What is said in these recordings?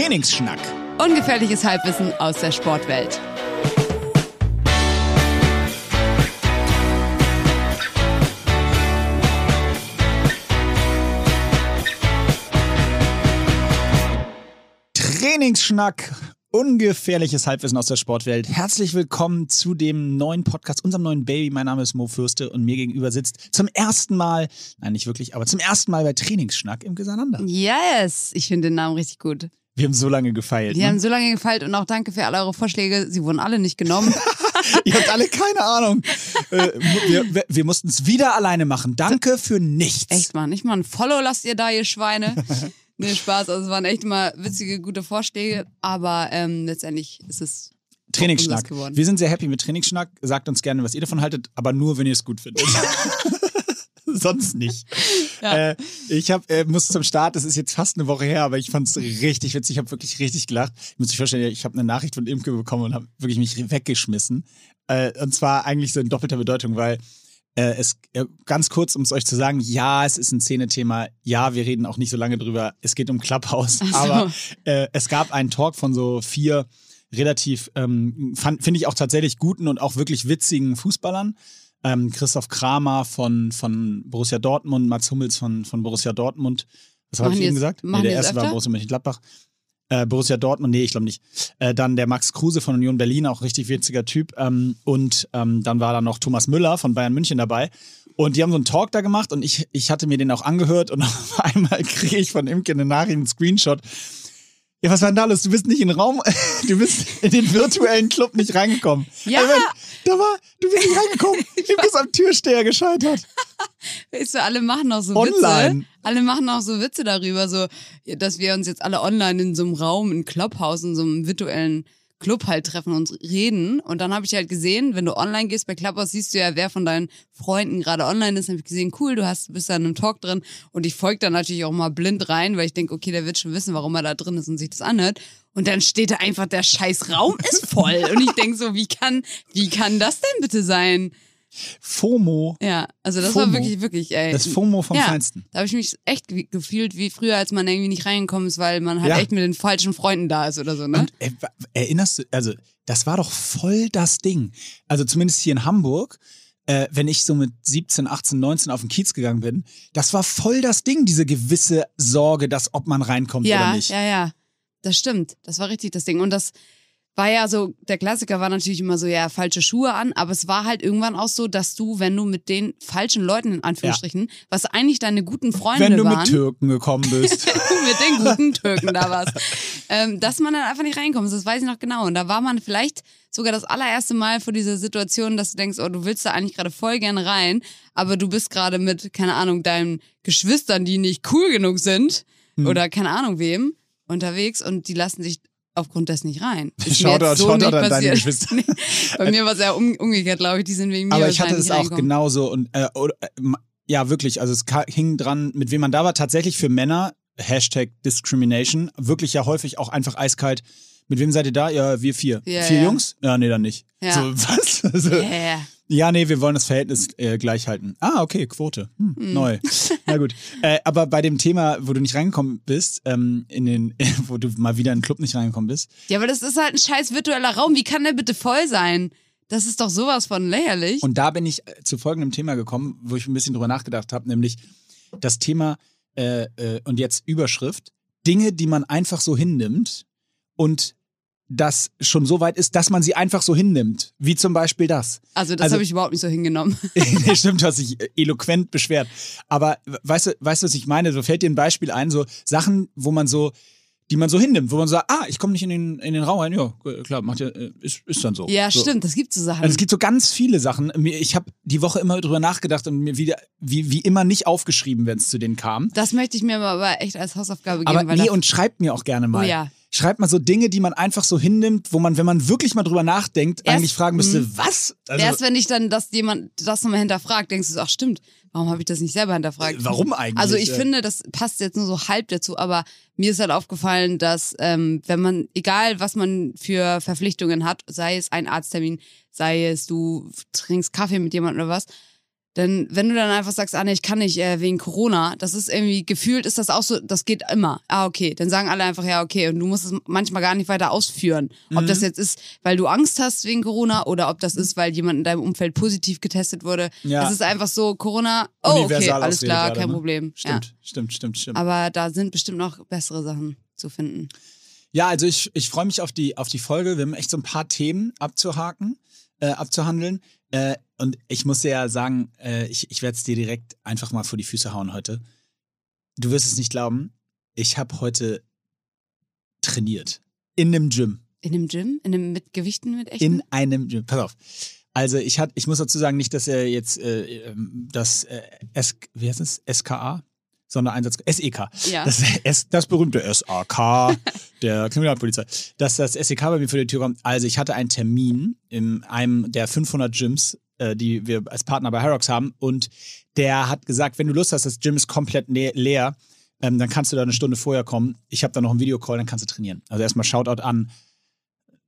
Trainingsschnack. Ungefährliches Halbwissen aus der Sportwelt. Trainingsschnack. Ungefährliches Halbwissen aus der Sportwelt. Herzlich willkommen zu dem neuen Podcast, unserem neuen Baby. Mein Name ist Mo Fürste und mir gegenüber sitzt zum ersten Mal, nein, nicht wirklich, aber zum ersten Mal bei Trainingsschnack im Gesander. Yes, ich finde den Namen richtig gut. Wir haben so lange gefeilt. Wir ne? haben so lange gefeilt und auch danke für alle eure Vorschläge. Sie wurden alle nicht genommen. Ihr habt alle keine Ahnung. Äh, wir wir, mussten es wieder alleine machen. Danke für nichts. Echt mal, nicht mal ein Follow lasst ihr da, ihr Schweine. Nee, Spaß. Also es waren echt immer witzige, gute Vorschläge, aber ähm, letztendlich ist es Trainingsschnack. Wir sind sehr happy mit Trainingsschnack. Sagt uns gerne, was ihr davon haltet, aber nur, wenn ihr es gut findet. Sonst nicht. Ja. Äh, ich hab, äh, muss zum Start, das ist jetzt fast eine Woche her, aber ich fand es richtig witzig. Ich habe wirklich richtig gelacht. Ich muss mich vorstellen, ich habe eine Nachricht von Imke bekommen und habe wirklich mich weggeschmissen. Äh, und zwar eigentlich so in doppelter Bedeutung, weil äh, es äh, ganz kurz, um es euch zu sagen, ja, es ist ein Szenethema. Ja, wir reden auch nicht so lange drüber. Es geht um Clubhouse. So. Aber äh, es gab einen Talk von so vier relativ, ähm, finde ich auch tatsächlich guten und auch wirklich witzigen Fußballern. Ähm, Christoph Kramer von, von Borussia Dortmund, Mats Hummels von, von Borussia Dortmund. Was habe ich eben gesagt? Nee, der erste war öfter? Borussia Mönchengladbach. Äh, Borussia Dortmund, nee, ich glaube nicht. Äh, dann der Max Kruse von Union Berlin, auch richtig witziger Typ. Ähm, und ähm, dann war da noch Thomas Müller von Bayern München dabei. Und die haben so einen Talk da gemacht und ich, ich hatte mir den auch angehört und auf einmal kriege ich von Imke eine Nachricht, einen Screenshot. Ja, was war denn da los? Du bist nicht in den Raum, du bist in den virtuellen Club nicht reingekommen. Ja. Also, da war, du bist nicht reingekommen. Imke ist am Türsteher gescheitert. Weißt du, alle machen auch so Online. Witze. Alle machen auch so Witze darüber, so, dass wir uns jetzt alle online in so einem Raum, in Clubhouse, in so einem virtuellen Club halt treffen und reden. Und dann habe ich halt gesehen, wenn du online gehst bei Clubhouse, siehst du ja, wer von deinen Freunden gerade online ist. Dann habe ich gesehen, cool, du hast, bist da in einem Talk drin. Und ich folge da natürlich auch mal blind rein, weil ich denke, okay, der wird schon wissen, warum er da drin ist und sich das anhört. Und dann steht da einfach, der scheiß Raum ist voll. Und ich denke so, wie kann, wie kann das denn bitte sein? FOMO. Ja, also das FOMO. war wirklich, wirklich, ey. Das FOMO vom ja, Feinsten. Da habe ich mich echt ge- gefühlt wie früher, als man irgendwie nicht reingekommen ist, weil man halt Ja. echt mit den falschen Freunden da ist oder so, ne? Und äh, wa- erinnerst du, also das war doch voll das Ding. Also zumindest hier in Hamburg, äh, wenn ich so mit 17, 18, 19 auf den Kiez gegangen bin, das war voll das Ding, diese gewisse Sorge, dass ob man reinkommt oder ja, nicht. ja, ja. Das stimmt. Das war richtig das Ding. Und das war ja so, der Klassiker war natürlich immer so, ja, falsche Schuhe an, aber es war halt irgendwann auch so, dass du, wenn du mit den falschen Leuten, in Anführungsstrichen, was eigentlich deine guten Freunde Wenn du waren, mit Türken gekommen bist. mit den guten Türken da warst, ähm, dass man dann einfach nicht reinkommt. Das weiß ich noch genau. Und da war man vielleicht sogar das allererste Mal vor dieser Situation, dass du denkst, oh, du willst da eigentlich gerade voll gerne rein, aber du bist gerade mit, keine Ahnung, deinen Geschwistern, die nicht cool genug sind Hm. oder keine Ahnung wem, unterwegs und die lassen dich aufgrund dessen nicht rein. Shoutout, jetzt so nicht an deine. Geschwister. Nee, Bei mir war es ja um, umgekehrt, glaube ich. Die sind wegen mir Aber ich hatte es auch genauso und äh, oder, äh, ja wirklich, also es hing dran, mit wem man da war. Tatsächlich für Männer Hashtag Discrimination wirklich ja häufig auch einfach eiskalt. Mit wem seid ihr da? Ja, wir vier. Ja, vier ja. Jungs? Ja, nee, dann nicht. Ja. So, was? Also, Ja, ja. Nee, wir wollen das Verhältnis äh, gleich halten. Ah, okay, Quote. Hm, Neu. Na gut. Äh, aber bei dem Thema, wo du nicht reingekommen bist, ähm, in den, wo du mal wieder in den Club nicht reingekommen bist, Ja, aber das ist halt ein scheiß virtueller Raum. Wie kann der bitte voll sein? Das ist doch sowas von lächerlich. Und da bin ich äh, zu folgendem Thema gekommen, wo ich ein bisschen drüber nachgedacht habe, nämlich das Thema äh, äh, und jetzt Überschrift, Dinge, die man einfach so hinnimmt und das schon so weit ist, dass man sie einfach so hinnimmt, wie zum Beispiel das. also, das also- habe ich überhaupt nicht so hingenommen. stimmt, du hast dich eloquent beschwert. Aber weißt du, weißt du, was ich meine? So fällt dir ein Beispiel ein, so Sachen, wo man so, die man so hinnimmt, wo man sagt, ah, ich komme nicht in den, in den Raum rein. Ja, klar, macht ja, äh, ist, ist dann so. Ja, so. stimmt, das gibt so Sachen. Also es gibt so ganz viele Sachen. Ich habe die Woche immer drüber nachgedacht und mir wieder, wie, wie immer, nicht aufgeschrieben, wenn es zu denen kam. das möchte ich mir aber echt als Hausaufgabe geben. Aber weil nee, und schreibt mir auch gerne mal. Oh ja. Schreibt mal so Dinge, die man einfach so hinnimmt, wo man, wenn man wirklich mal drüber nachdenkt, Erst- eigentlich fragen müsste, Mhm. was? Also, Erst wenn dich dann das jemand das nochmal hinterfragt, denkst du so, ach stimmt, warum habe ich das nicht selber hinterfragt? warum eigentlich? Also ich Äh, finde, das passt jetzt nur so halb dazu, aber mir ist halt aufgefallen, dass ähm, wenn man, egal was man für Verpflichtungen hat, sei es ein Arzttermin, sei es du trinkst Kaffee mit jemandem oder was, Denn wenn du dann einfach sagst, ah nee, ich kann nicht äh, wegen Corona, das ist irgendwie, gefühlt ist das auch so, das geht immer. Ah, okay. Dann sagen alle einfach, ja, okay. Und du musst es manchmal gar nicht weiter ausführen. Ob Mhm. das jetzt ist, weil du Angst hast wegen Corona oder ob das ist, weil jemand in deinem Umfeld positiv getestet wurde. Ja. Es ist einfach so, Corona, oh, okay, alles klar, gerade, kein ne? Problem. Stimmt, stimmt, stimmt, stimmt. Ja. Aber da sind bestimmt noch bessere Sachen zu finden. Ja, also ich, ich freue mich auf die, auf die Folge. Wir haben echt so ein paar Themen abzuhaken, äh, abzuhandeln. Äh, und ich muss dir ja sagen, äh, ich, ich werde es dir direkt einfach mal vor die Füße hauen heute. Du wirst es nicht glauben, ich habe heute trainiert. In einem Gym. In einem Gym? In einem mit Gewichten mit echten? In einem Gym. Pass auf. Also ich hat, ich muss dazu sagen, nicht, dass er jetzt äh, ähm, das äh, S, wie heißt es? SKA? Sondereinsatz, SEK. Ja. Das, S, das berühmte SAK der Kriminalpolizei. Dass das SEK bei mir vor die Tür kommt. Also ich hatte einen Termin in einem der 500 Gyms, äh, die wir als Partner bei Harrox haben. Und der hat gesagt, wenn du Lust hast, das Gym ist komplett le leer, ähm, dann kannst du da eine Stunde vorher kommen. Ich habe da noch einen Videocall, dann kannst du trainieren. Also erstmal Shoutout an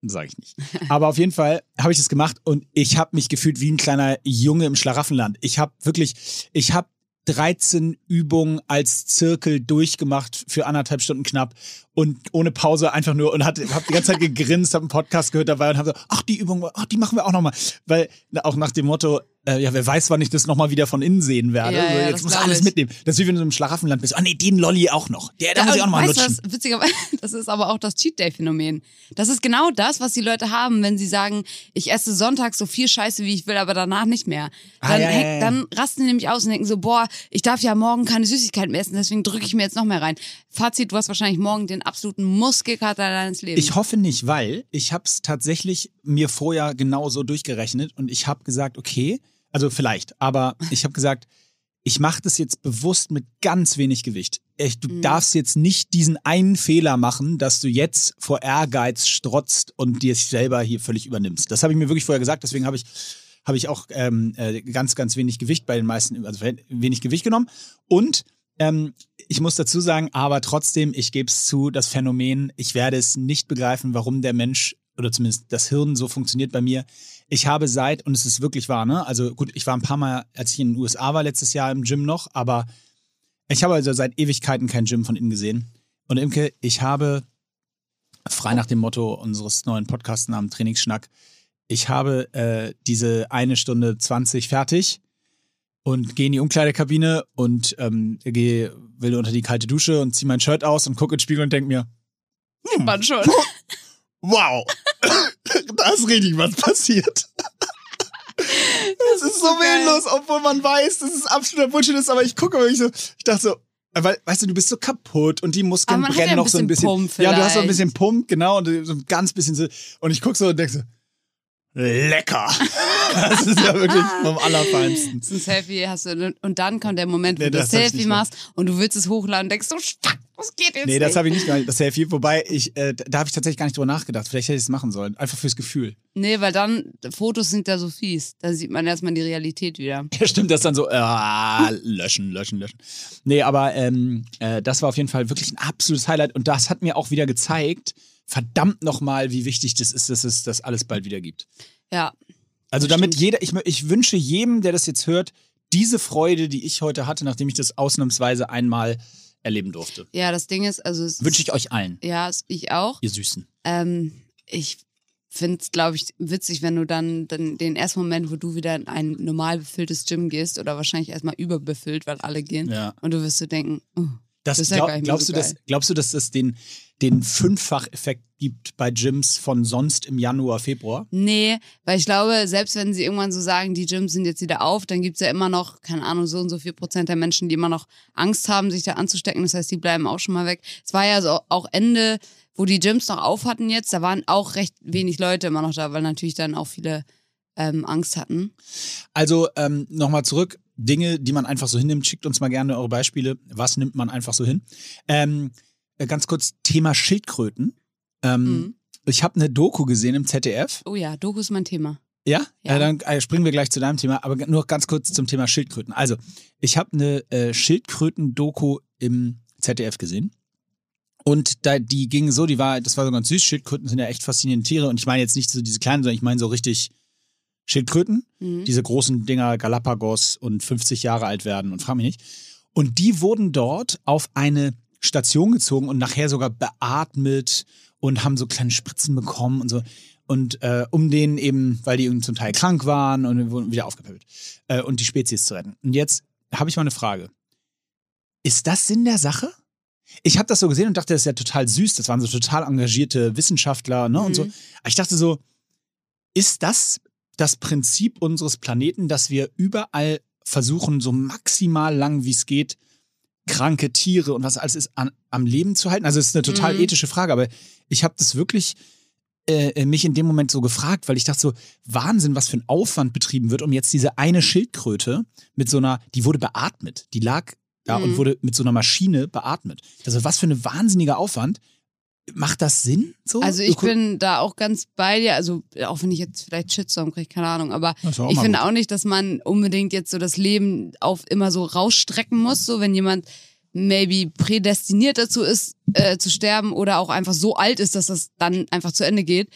Sage ich nicht. Aber auf jeden Fall habe ich das gemacht und ich habe mich gefühlt wie ein kleiner Junge im Schlaraffenland. Ich habe wirklich, ich habe 13 Übungen als Zirkel durchgemacht für anderthalb Stunden knapp und ohne Pause einfach nur und habe die ganze Zeit gegrinst, habe einen Podcast gehört dabei und habe so, ach die Übung, ach die machen wir auch nochmal, weil auch nach dem Motto, äh, ja wer weiß, wann ich das nochmal wieder von innen sehen werde. Ja, so, ja, jetzt muss alles ich. mitnehmen. Das ist wie wenn du in einem Schlaraffenland bist. Ah nee, den Lolli auch noch. Der, da muss ich auch nochmal lutschen. was, witzigerweise, das ist aber auch das Cheat Day Phänomen. Das ist genau das, was die Leute haben, wenn sie sagen, ich esse sonntags so viel Scheiße, wie ich will, aber danach nicht mehr. Ah, Dann, ja, ja, heck- dann rasten die nämlich aus und denken so, boah, ich darf ja morgen keine Süßigkeiten mehr essen, deswegen drücke ich mir jetzt noch mehr rein. Fazit, du hast wahrscheinlich morgen den absoluten Muskelkater deines Lebens. Ich hoffe nicht, weil ich habe es tatsächlich mir vorher genauso durchgerechnet und ich habe gesagt, okay, also vielleicht, aber ich habe gesagt, ich mache das jetzt bewusst mit ganz wenig Gewicht. Ich, du Mhm. darfst jetzt nicht diesen einen Fehler machen, dass du jetzt vor Ehrgeiz strotzt und dir es selber hier völlig übernimmst. Das habe ich mir wirklich vorher gesagt, deswegen habe ich habe ich auch ähm, äh, ganz, ganz wenig Gewicht bei den meisten, also wenig Gewicht genommen. Und ähm, ich muss dazu sagen, aber trotzdem, ich gebe es zu, das Phänomen, ich werde es nicht begreifen, warum der Mensch oder zumindest das Hirn so funktioniert bei mir. Ich habe seit, und es ist wirklich wahr, ne? Also gut, ich war ein paar Mal, als ich in den USA war letztes Jahr im Gym noch, aber ich habe also seit Ewigkeiten kein Gym von innen gesehen. Und Imke, ich habe frei nach dem Motto unseres neuen Podcastnamens Trainingsschnack, ich habe äh, diese eine Stunde 20 fertig und gehe in die Umkleidekabine und ähm, gehe, will unter die kalte Dusche und ziehe mein Shirt aus und gucke in den Spiegel und denke mir, man schon. Wow, da ist richtig was passiert. Das ist so so willenlos, obwohl man weiß, dass es absoluter Bullshit ist, aber ich gucke wirklich so, ich dachte so, weil, weißt du, du bist so kaputt und die Muskeln brennen ja noch so ein bisschen. Pump ja, du hast so ein bisschen Pump, genau, und so ein ganz bisschen so. Und ich gucke so und denke so, lecker. das ist ja wirklich vom Allerfeinsten. Das ist ein Selfie hast du und dann kommt der Moment, wo Nee, du das das Selfie machst und du willst es hochladen und denkst so, fuck, was geht jetzt Nee, das nicht? habe ich nicht gemacht, das Selfie. Wobei, ich, äh, da habe ich tatsächlich gar nicht drüber nachgedacht. Vielleicht hätte ich es machen sollen. Einfach fürs Gefühl. Nee, weil dann, Fotos sind ja so fies. Da sieht man erstmal die Realität wieder. Ja, stimmt, das dann so, äh, löschen, löschen, löschen. Nee, aber ähm, äh, das war auf jeden Fall wirklich ein absolutes Highlight. Und das hat mir auch wieder gezeigt, verdammt nochmal, wie wichtig das ist, dass es das alles bald wieder gibt. Ja. Also Das damit stimmt. jeder, ich, ich wünsche jedem, der das jetzt hört, diese Freude, die ich heute hatte, nachdem ich das ausnahmsweise einmal erleben durfte. Ja, das Ding ist, also es Wünsche ich euch allen, Ja, ich auch. ihr Süßen. Ähm, ich finde es, glaube ich, witzig, wenn du dann, dann den ersten Moment, wo du wieder in ein normal befülltes Gym gehst oder wahrscheinlich erstmal überbefüllt, weil alle gehen. Ja. Und du wirst so denken, oh, Das, Das ist ja glaub, gar nicht mehr glaubst, so du, dass, glaubst du, dass es den, den Fünffach-Effekt gibt bei Gyms von sonst im Januar, Februar? Nee, weil ich glaube, selbst wenn sie irgendwann so sagen, die Gyms sind jetzt wieder auf, dann gibt's ja immer noch, keine Ahnung, so und so viel Prozent der Menschen, die immer noch Angst haben, sich da anzustecken. Das heißt, die bleiben auch schon mal weg. Es war ja so auch Ende, wo die Gyms noch auf hatten jetzt, da waren auch recht wenig Leute immer noch da, weil natürlich dann auch viele ähm, Angst hatten. Also ähm, nochmal zurück. Dinge, die man einfach so hinnimmt. Schickt uns mal gerne eure Beispiele. Was nimmt man einfach so hin? Ähm, äh, ganz kurz, Thema Schildkröten. Ähm, Mhm. Ich habe eine Doku gesehen im ZDF. Oh ja, Doku ist mein Thema. Ja? Ja. Äh, dann äh, springen wir gleich zu deinem Thema, aber nur ganz kurz zum Thema Schildkröten. Also, ich habe eine äh, Schildkröten-Doku im ZDF gesehen. Und da, die ging so, die war, das war so ganz süß. Schildkröten sind ja echt faszinierende Tiere. Und ich meine jetzt nicht so diese kleinen, sondern ich meine so richtig Schildkröten, Mhm. diese großen Dinger Galapagos und 50 Jahre alt werden und frag mich nicht. Und die wurden dort auf eine Station gezogen und nachher sogar beatmet und haben so kleine Spritzen bekommen und so. Und äh, um denen eben, weil die eben zum Teil krank waren und wurden wieder aufgepäppelt äh, und die Spezies zu retten. Und jetzt habe ich mal eine Frage. Ist das Sinn der Sache? Ich habe das so gesehen und dachte, das ist ja total süß. Das waren so total engagierte Wissenschaftler ne, und so. Mhm. Aber ich dachte so, ist das das Prinzip unseres Planeten, dass wir überall versuchen, so maximal lang wie es geht, kranke Tiere und was alles ist, an, am Leben zu halten? Also es ist eine total Mhm. ethische Frage, aber ich habe das wirklich äh, mich in dem Moment so gefragt, weil ich dachte so, Wahnsinn, was für ein Aufwand betrieben wird, um jetzt diese eine Schildkröte mit so einer, die wurde beatmet, die lag da und Mhm. wurde mit so einer Maschine beatmet. Also was für ein wahnsinniger Aufwand. Macht das Sinn? So? Also ich bin da auch ganz bei dir, also auch wenn ich jetzt vielleicht Shitstorm kriege, keine Ahnung, aber ich finde gut. auch nicht, dass man unbedingt jetzt so das Leben auf immer so rausstrecken muss, so wenn jemand maybe prädestiniert dazu ist, äh, zu sterben oder auch einfach so alt ist, dass das dann einfach zu Ende geht,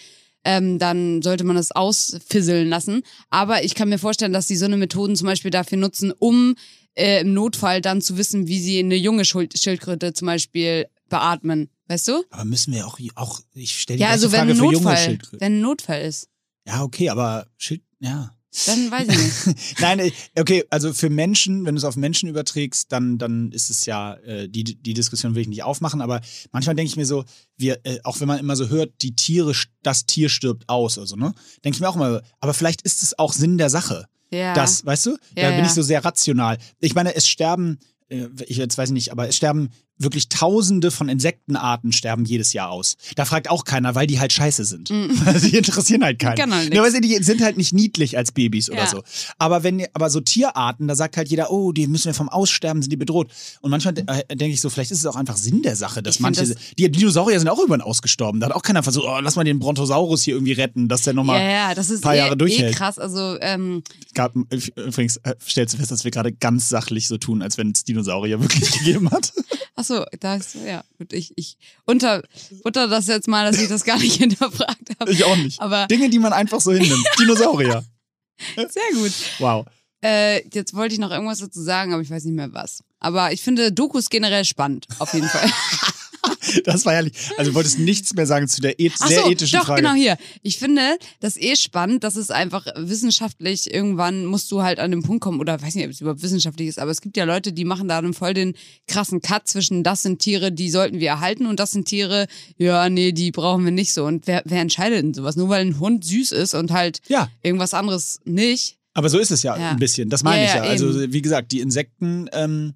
ähm, dann sollte man das ausfisseln lassen. Aber ich kann mir vorstellen, dass die so eine Methoden zum Beispiel dafür nutzen, um äh, im Notfall dann zu wissen, wie sie eine junge Schild Schildkröte zum Beispiel beatmen. Weißt du? Aber müssen wir auch, auch ich stelle die Ja, also wenn Frage ein für junge Notfall, Schildkröten. wenn ein Notfall ist, Ja, okay, aber Schild, ja. dann weiß ich nicht. Nein, äh, okay, also für Menschen, wenn du es auf Menschen überträgst, dann, dann ist es ja, äh, die, die Diskussion will ich nicht aufmachen, aber manchmal denke ich mir so, wir, äh, auch wenn man immer so hört, die Tiere, das Tier stirbt aus, also, ne? Denke ich mir auch immer, aber vielleicht ist es auch Sinn der Sache. Ja. Das, weißt du? da Ja, bin ja. ich so sehr rational. Ich meine, es sterben, äh, ich jetzt weiß ich nicht, aber es sterben wirklich Tausende von Insektenarten sterben jedes Jahr aus. Da fragt auch keiner, weil die halt scheiße sind. die interessieren halt keinen. Halt ja, weißt du, die sind halt nicht niedlich als Babys oder Ja. so. Aber wenn, aber so Tierarten, da sagt halt jeder, oh, die müssen wir vom Aussterben, sind die bedroht. Und manchmal äh, denke ich so, vielleicht ist es auch einfach Sinn der Sache, dass Ich manche, das- die Dinosaurier sind auch irgendwann ausgestorben. Da hat auch keiner versucht, oh, lass mal den Brontosaurus hier irgendwie retten, dass der nochmal ja, ja, das ist paar eh, Jahre eh durchhält. krass. Also, ähm, gab, übrigens äh, stellst du fest, dass wir gerade ganz sachlich so tun, als wenn es Dinosaurier wirklich gegeben hat. Achso, da ist, ja, gut, ich, ich unter, unter das jetzt mal, dass ich das gar nicht hinterfragt habe. Ich auch nicht. Aber Dinge, die man einfach so hinnimmt. Dinosaurier. sehr gut. Wow. Äh, jetzt wollte ich noch irgendwas dazu sagen, aber ich weiß nicht mehr was. Aber ich finde Dokus generell spannend, auf jeden Fall. Das war herrlich. Also du wolltest nichts mehr sagen zu der eth Ach sehr so, ethischen doch, Frage. genau hier. Ich finde das eh spannend, dass es einfach wissenschaftlich irgendwann musst du halt an den Punkt kommen, oder weiß nicht, ob es überhaupt wissenschaftlich ist, aber es gibt ja Leute, die machen da dann voll den krassen Cut zwischen das sind Tiere, die sollten wir erhalten und das sind Tiere, ja, nee, die brauchen wir nicht so. Und wer, wer entscheidet denn sowas? Nur weil ein Hund süß ist und halt Ja, irgendwas anderes nicht. aber so ist es ja, Ja. ein bisschen. Das meine Ja, ich ja. ja, Also wie gesagt, die Insekten, ähm,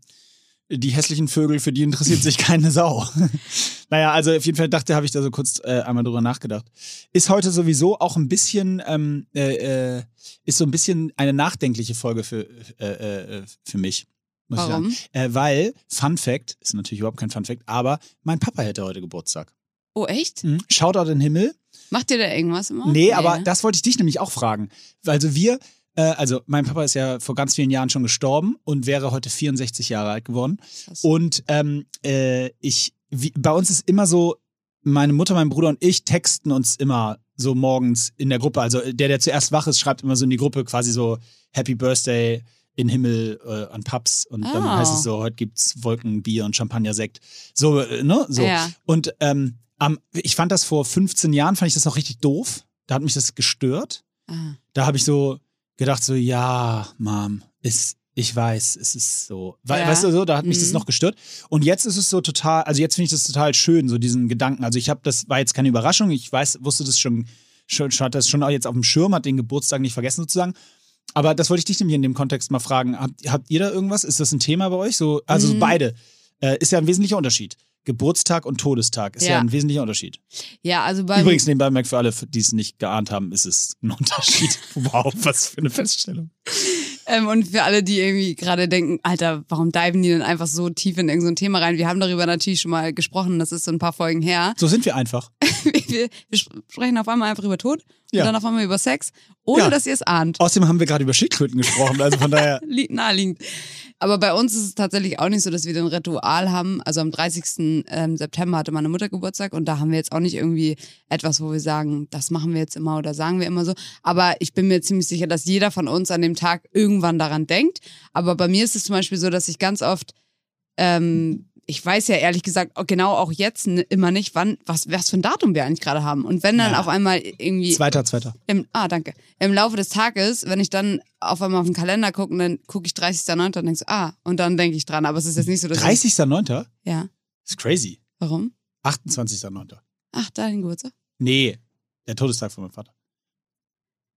die hässlichen Vögel, für die interessiert sich keine Sau. naja, also auf jeden Fall dachte, habe ich da so kurz äh, einmal drüber nachgedacht. Ist heute sowieso auch ein bisschen, ähm, äh, äh, ist so ein bisschen eine nachdenkliche Folge für, äh, äh, für mich. Muss Warum? Ich sagen. Weil, Fun Fact, ist natürlich überhaupt kein Fun Fact, aber mein Papa hätte heute Geburtstag. Oh, echt? Mhm. Shoutout in den Himmel. Macht ihr da irgendwas immer? Nee, aber ne? das wollte ich dich nämlich auch fragen. Also wir, äh, also mein Papa ist ja vor ganz vielen Jahren schon gestorben und wäre heute 64 Jahre alt geworden. Krass. Und ähm, äh, ich, wie, bei uns ist immer so, meine Mutter, mein Bruder und ich texten uns immer so morgens in der Gruppe. Also der, der zuerst wach ist, schreibt immer so in die Gruppe quasi so Happy Birthday in Himmel äh, an Paps und dann Oh. heißt es so, heute gibt's Wolken, Bier und Champagner-Sekt. So, äh, ne? So. Ja. Und ähm, am, ich fand das vor 15 Jahren, fand ich das noch richtig doof. Da hat mich das gestört. Ah. Da habe ich so gedacht, so, ja, Mom, ist, ich weiß, es ist so. We Ja. Weißt du so, da hat mich das Mhm. noch gestört. Und jetzt ist es so total, also jetzt finde ich das total schön, so diesen Gedanken. Also ich habe, das war jetzt keine Überraschung, ich weiß, wusste das schon, schon, schon hat das schon auch jetzt auf dem Schirm, hat den Geburtstag nicht vergessen sozusagen. Aber das wollte ich dich nämlich in dem Kontext mal fragen. Habt, habt ihr da irgendwas? Ist das ein Thema bei euch? So, also Mhm. beide. Äh, ist ja ein wesentlicher Unterschied. Geburtstag und Todestag ist ja, Ja. ein wesentlicher Unterschied. Ja, also beim, Übrigens, nebenbei merkt für alle, die es nicht geahnt haben, ist es ein Unterschied. wow, was für eine Feststellung. Ähm, und für alle, die irgendwie gerade denken, Alter, warum diven die denn einfach so tief in irgendein so Thema rein? Wir haben darüber natürlich schon mal gesprochen, das ist so ein paar Folgen her. So sind wir einfach. wir, wir sprechen auf einmal einfach über Tod Ja. und dann auf einmal über Sex, ohne Ja. dass ihr es ahnt. Außerdem haben wir gerade über Schildkröten gesprochen, also von daher. Naheliegend. Aber bei uns ist es tatsächlich auch nicht so, dass wir den Ritual haben. Also am 30. ähm, September hatte meine Mutter Geburtstag und da haben wir jetzt auch nicht irgendwie etwas, wo wir sagen, das machen wir jetzt immer oder sagen wir immer so. Aber ich bin mir ziemlich sicher, dass jeder von uns an dem Tag irgendwann daran denkt. Aber bei mir ist es zum Beispiel so, dass ich ganz oft, ähm, ich weiß ja ehrlich gesagt genau auch jetzt immer nicht, wann, was, was für ein Datum wir eigentlich gerade haben. Und wenn dann Ja. auf einmal irgendwie Zweiter, zweiter. im, ah, danke. Im Laufe des Tages, wenn ich dann auf einmal auf den Kalender gucke, dann gucke ich 30.09. und denke so, ah, und dann denke ich dran. Aber es ist jetzt nicht so, dass 30.09. Ich, ja. Ist crazy. Warum? 28.09. Ach, dein Geburtstag? Nee, der Todestag von meinem Vater.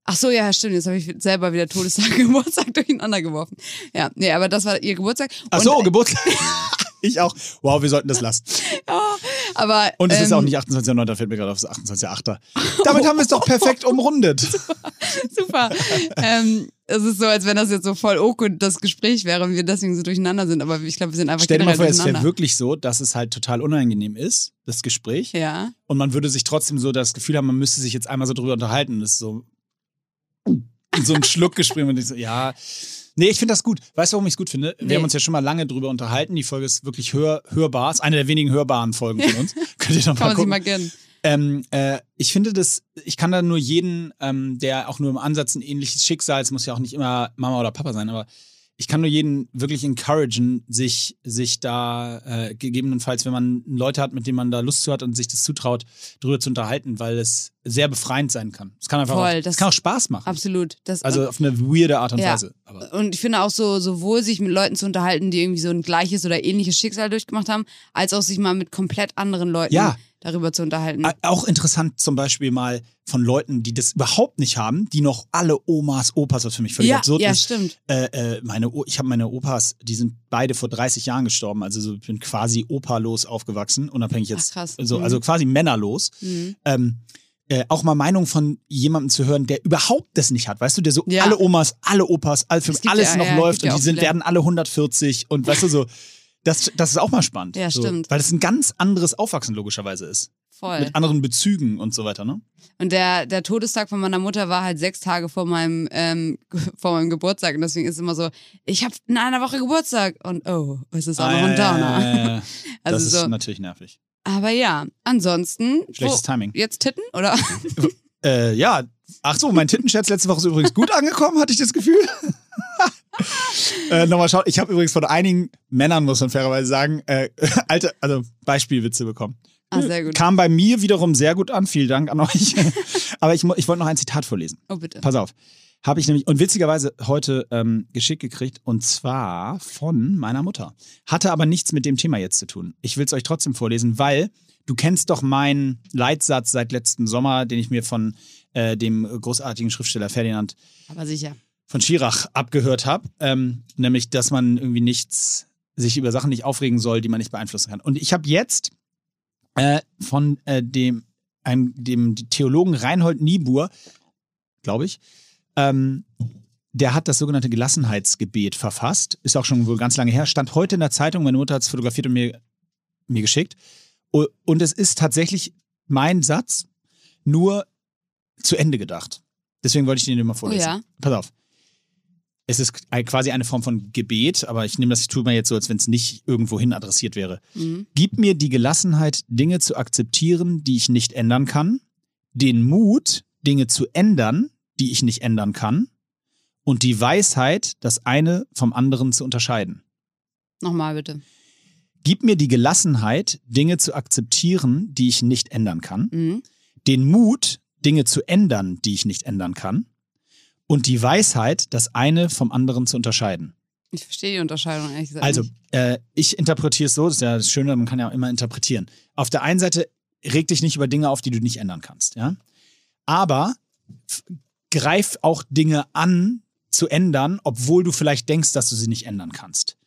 Ach so, ja, stimmt. Jetzt habe ich selber wieder Todestag, Geburtstag durcheinander geworfen. Ja, nee, aber das war ihr Geburtstag. Ach Und- so, Geburtstag. ich auch. Wow, wir sollten das lassen. Ja, aber, Und es ist ähm, auch nicht 28.09., fällt mir gerade auf, es ist 28.08. Damit haben wir es doch perfekt umrundet. Super. ähm, es ist so, als wenn das jetzt so voll awkward das Gespräch wäre und wir deswegen so durcheinander sind. Aber ich glaube, wir sind einfach Stell dir mal vor, es wäre wirklich so, dass es halt total unangenehm ist, das Gespräch. Ja. Und man würde sich trotzdem so das Gefühl haben, man müsste sich jetzt einmal so drüber unterhalten. Das ist so, so ein Schluckgespräch. Und ich so, ja. Nee, ich finde das gut. Weißt du, warum ich es gut finde? Wir Nee. haben uns ja schon mal lange drüber unterhalten. Die Folge ist wirklich hör, hörbar. Ist eine der wenigen hörbaren Folgen von uns. Könnt ihr noch Kann mal man sich gucken. mal gönnen. Ähm, äh, ich finde das, ich kann da nur jeden, ähm, der auch nur im Ansatz ein ähnliches Schicksal, es muss ja auch nicht immer Mama oder Papa sein, aber ich kann nur jeden wirklich encouragen, sich, sich da äh, gegebenenfalls, wenn man Leute hat, mit denen man da Lust zu hat und sich das zutraut, drüber zu unterhalten, weil es sehr befreiend sein kann. Es kann einfach Voll, auch, das- kann auch Spaß machen. Absolut. Das, Also auf eine weirde Art und Ja. Weise. Aber Und ich finde auch so, sowohl sich mit Leuten zu unterhalten, die irgendwie so ein gleiches oder ähnliches Schicksal durchgemacht haben, als auch sich mal mit komplett anderen Leuten Ja. Darüber zu unterhalten. Auch interessant zum Beispiel mal von Leuten, die das überhaupt nicht haben, die noch alle Omas, Opas, was für mich völlig ja, absurd ja, ist. stimmt. Äh, äh, meine, O- ich habe meine Opas, die sind beide vor 30 Jahren gestorben, also so, ich bin quasi opalos aufgewachsen, unabhängig jetzt, Ach, krass. so, Mhm. also quasi männerlos. Mhm. Ähm, äh, auch mal Meinung von jemandem zu hören, der überhaupt das nicht hat, weißt du, der so Ja. alle Omas, alle Opas, alle, alles ja- noch ja, läuft ja und die sind, werden alle 140 und weißt du so, das, das ist auch mal spannend. Ja, so, stimmt. Weil das ein ganz anderes Aufwachsen logischerweise ist. Voll. Mit anderen Bezügen und so weiter, ne? Und der, der Todestag von meiner Mutter war halt sechs Tage vor meinem, ähm, vor meinem Geburtstag. Und deswegen ist es immer so, ich habe in einer Woche Geburtstag. Und oh, es ist auch noch ein Downer. Äh, Also das ist so. natürlich nervig. Aber ja, ansonsten. Schlechtes wo- Timing. Jetzt Titten? Oder? Äh, ja. Ach so, mein Tittenscherz letzte Woche ist übrigens gut angekommen, hatte ich das Gefühl. äh, nochmal schaut, ich habe übrigens von einigen Männern, muss man fairerweise sagen, äh, alte, also Beispielwitze bekommen. Ah, sehr gut. Kam bei mir wiederum sehr gut an, vielen Dank an euch. Aber ich, ich wollte noch ein Zitat vorlesen. Oh, bitte. Pass auf. Habe ich nämlich, und witzigerweise heute ähm, geschickt gekriegt, und zwar von meiner Mutter. Hatte aber nichts mit dem Thema jetzt zu tun. Ich will es euch trotzdem vorlesen, weil du kennst doch meinen Leitsatz seit letztem Sommer, den ich mir von äh, dem großartigen Schriftsteller Ferdinand Aber sicher. Von Schirach abgehört habe, ähm, nämlich, dass man irgendwie nichts, sich über Sachen nicht aufregen soll, die man nicht beeinflussen kann. Und ich habe jetzt äh, von äh, dem, einem, dem Theologen Reinhold Niebuhr, glaube ich, ähm, der hat das sogenannte Gelassenheitsgebet verfasst. Ist auch schon wohl ganz lange her. Stand heute in der Zeitung. Meine Mutter hat es fotografiert und mir, mir geschickt. Und es ist tatsächlich mein Satz, nur zu Ende gedacht. Deswegen wollte ich den dir mal vorlesen. ja. Pass auf. Es ist quasi eine Form von Gebet, aber ich nehme das, ich tue mal jetzt so, als wenn es nicht irgendwohin adressiert wäre. Mhm. Gib mir die Gelassenheit, Dinge zu akzeptieren, die ich nicht ändern kann, den Mut, Dinge zu ändern, die ich nicht ändern kann, und die Weisheit, das eine vom anderen zu unterscheiden. Nochmal bitte. Gib mir die Gelassenheit, Dinge zu akzeptieren, die ich nicht ändern kann, Mhm. den Mut, Dinge zu ändern, die ich nicht ändern kann, und die Weisheit, das eine vom anderen zu unterscheiden. Ich verstehe die Unterscheidung ehrlich gesagt. Also, äh, ich interpretiere es so, das ist ja das Schöne, man kann ja immer interpretieren. Auf der einen Seite reg dich nicht über Dinge auf, die du nicht ändern kannst, ja. Aber greif auch Dinge an, zu ändern, obwohl du vielleicht denkst, dass du sie nicht ändern kannst.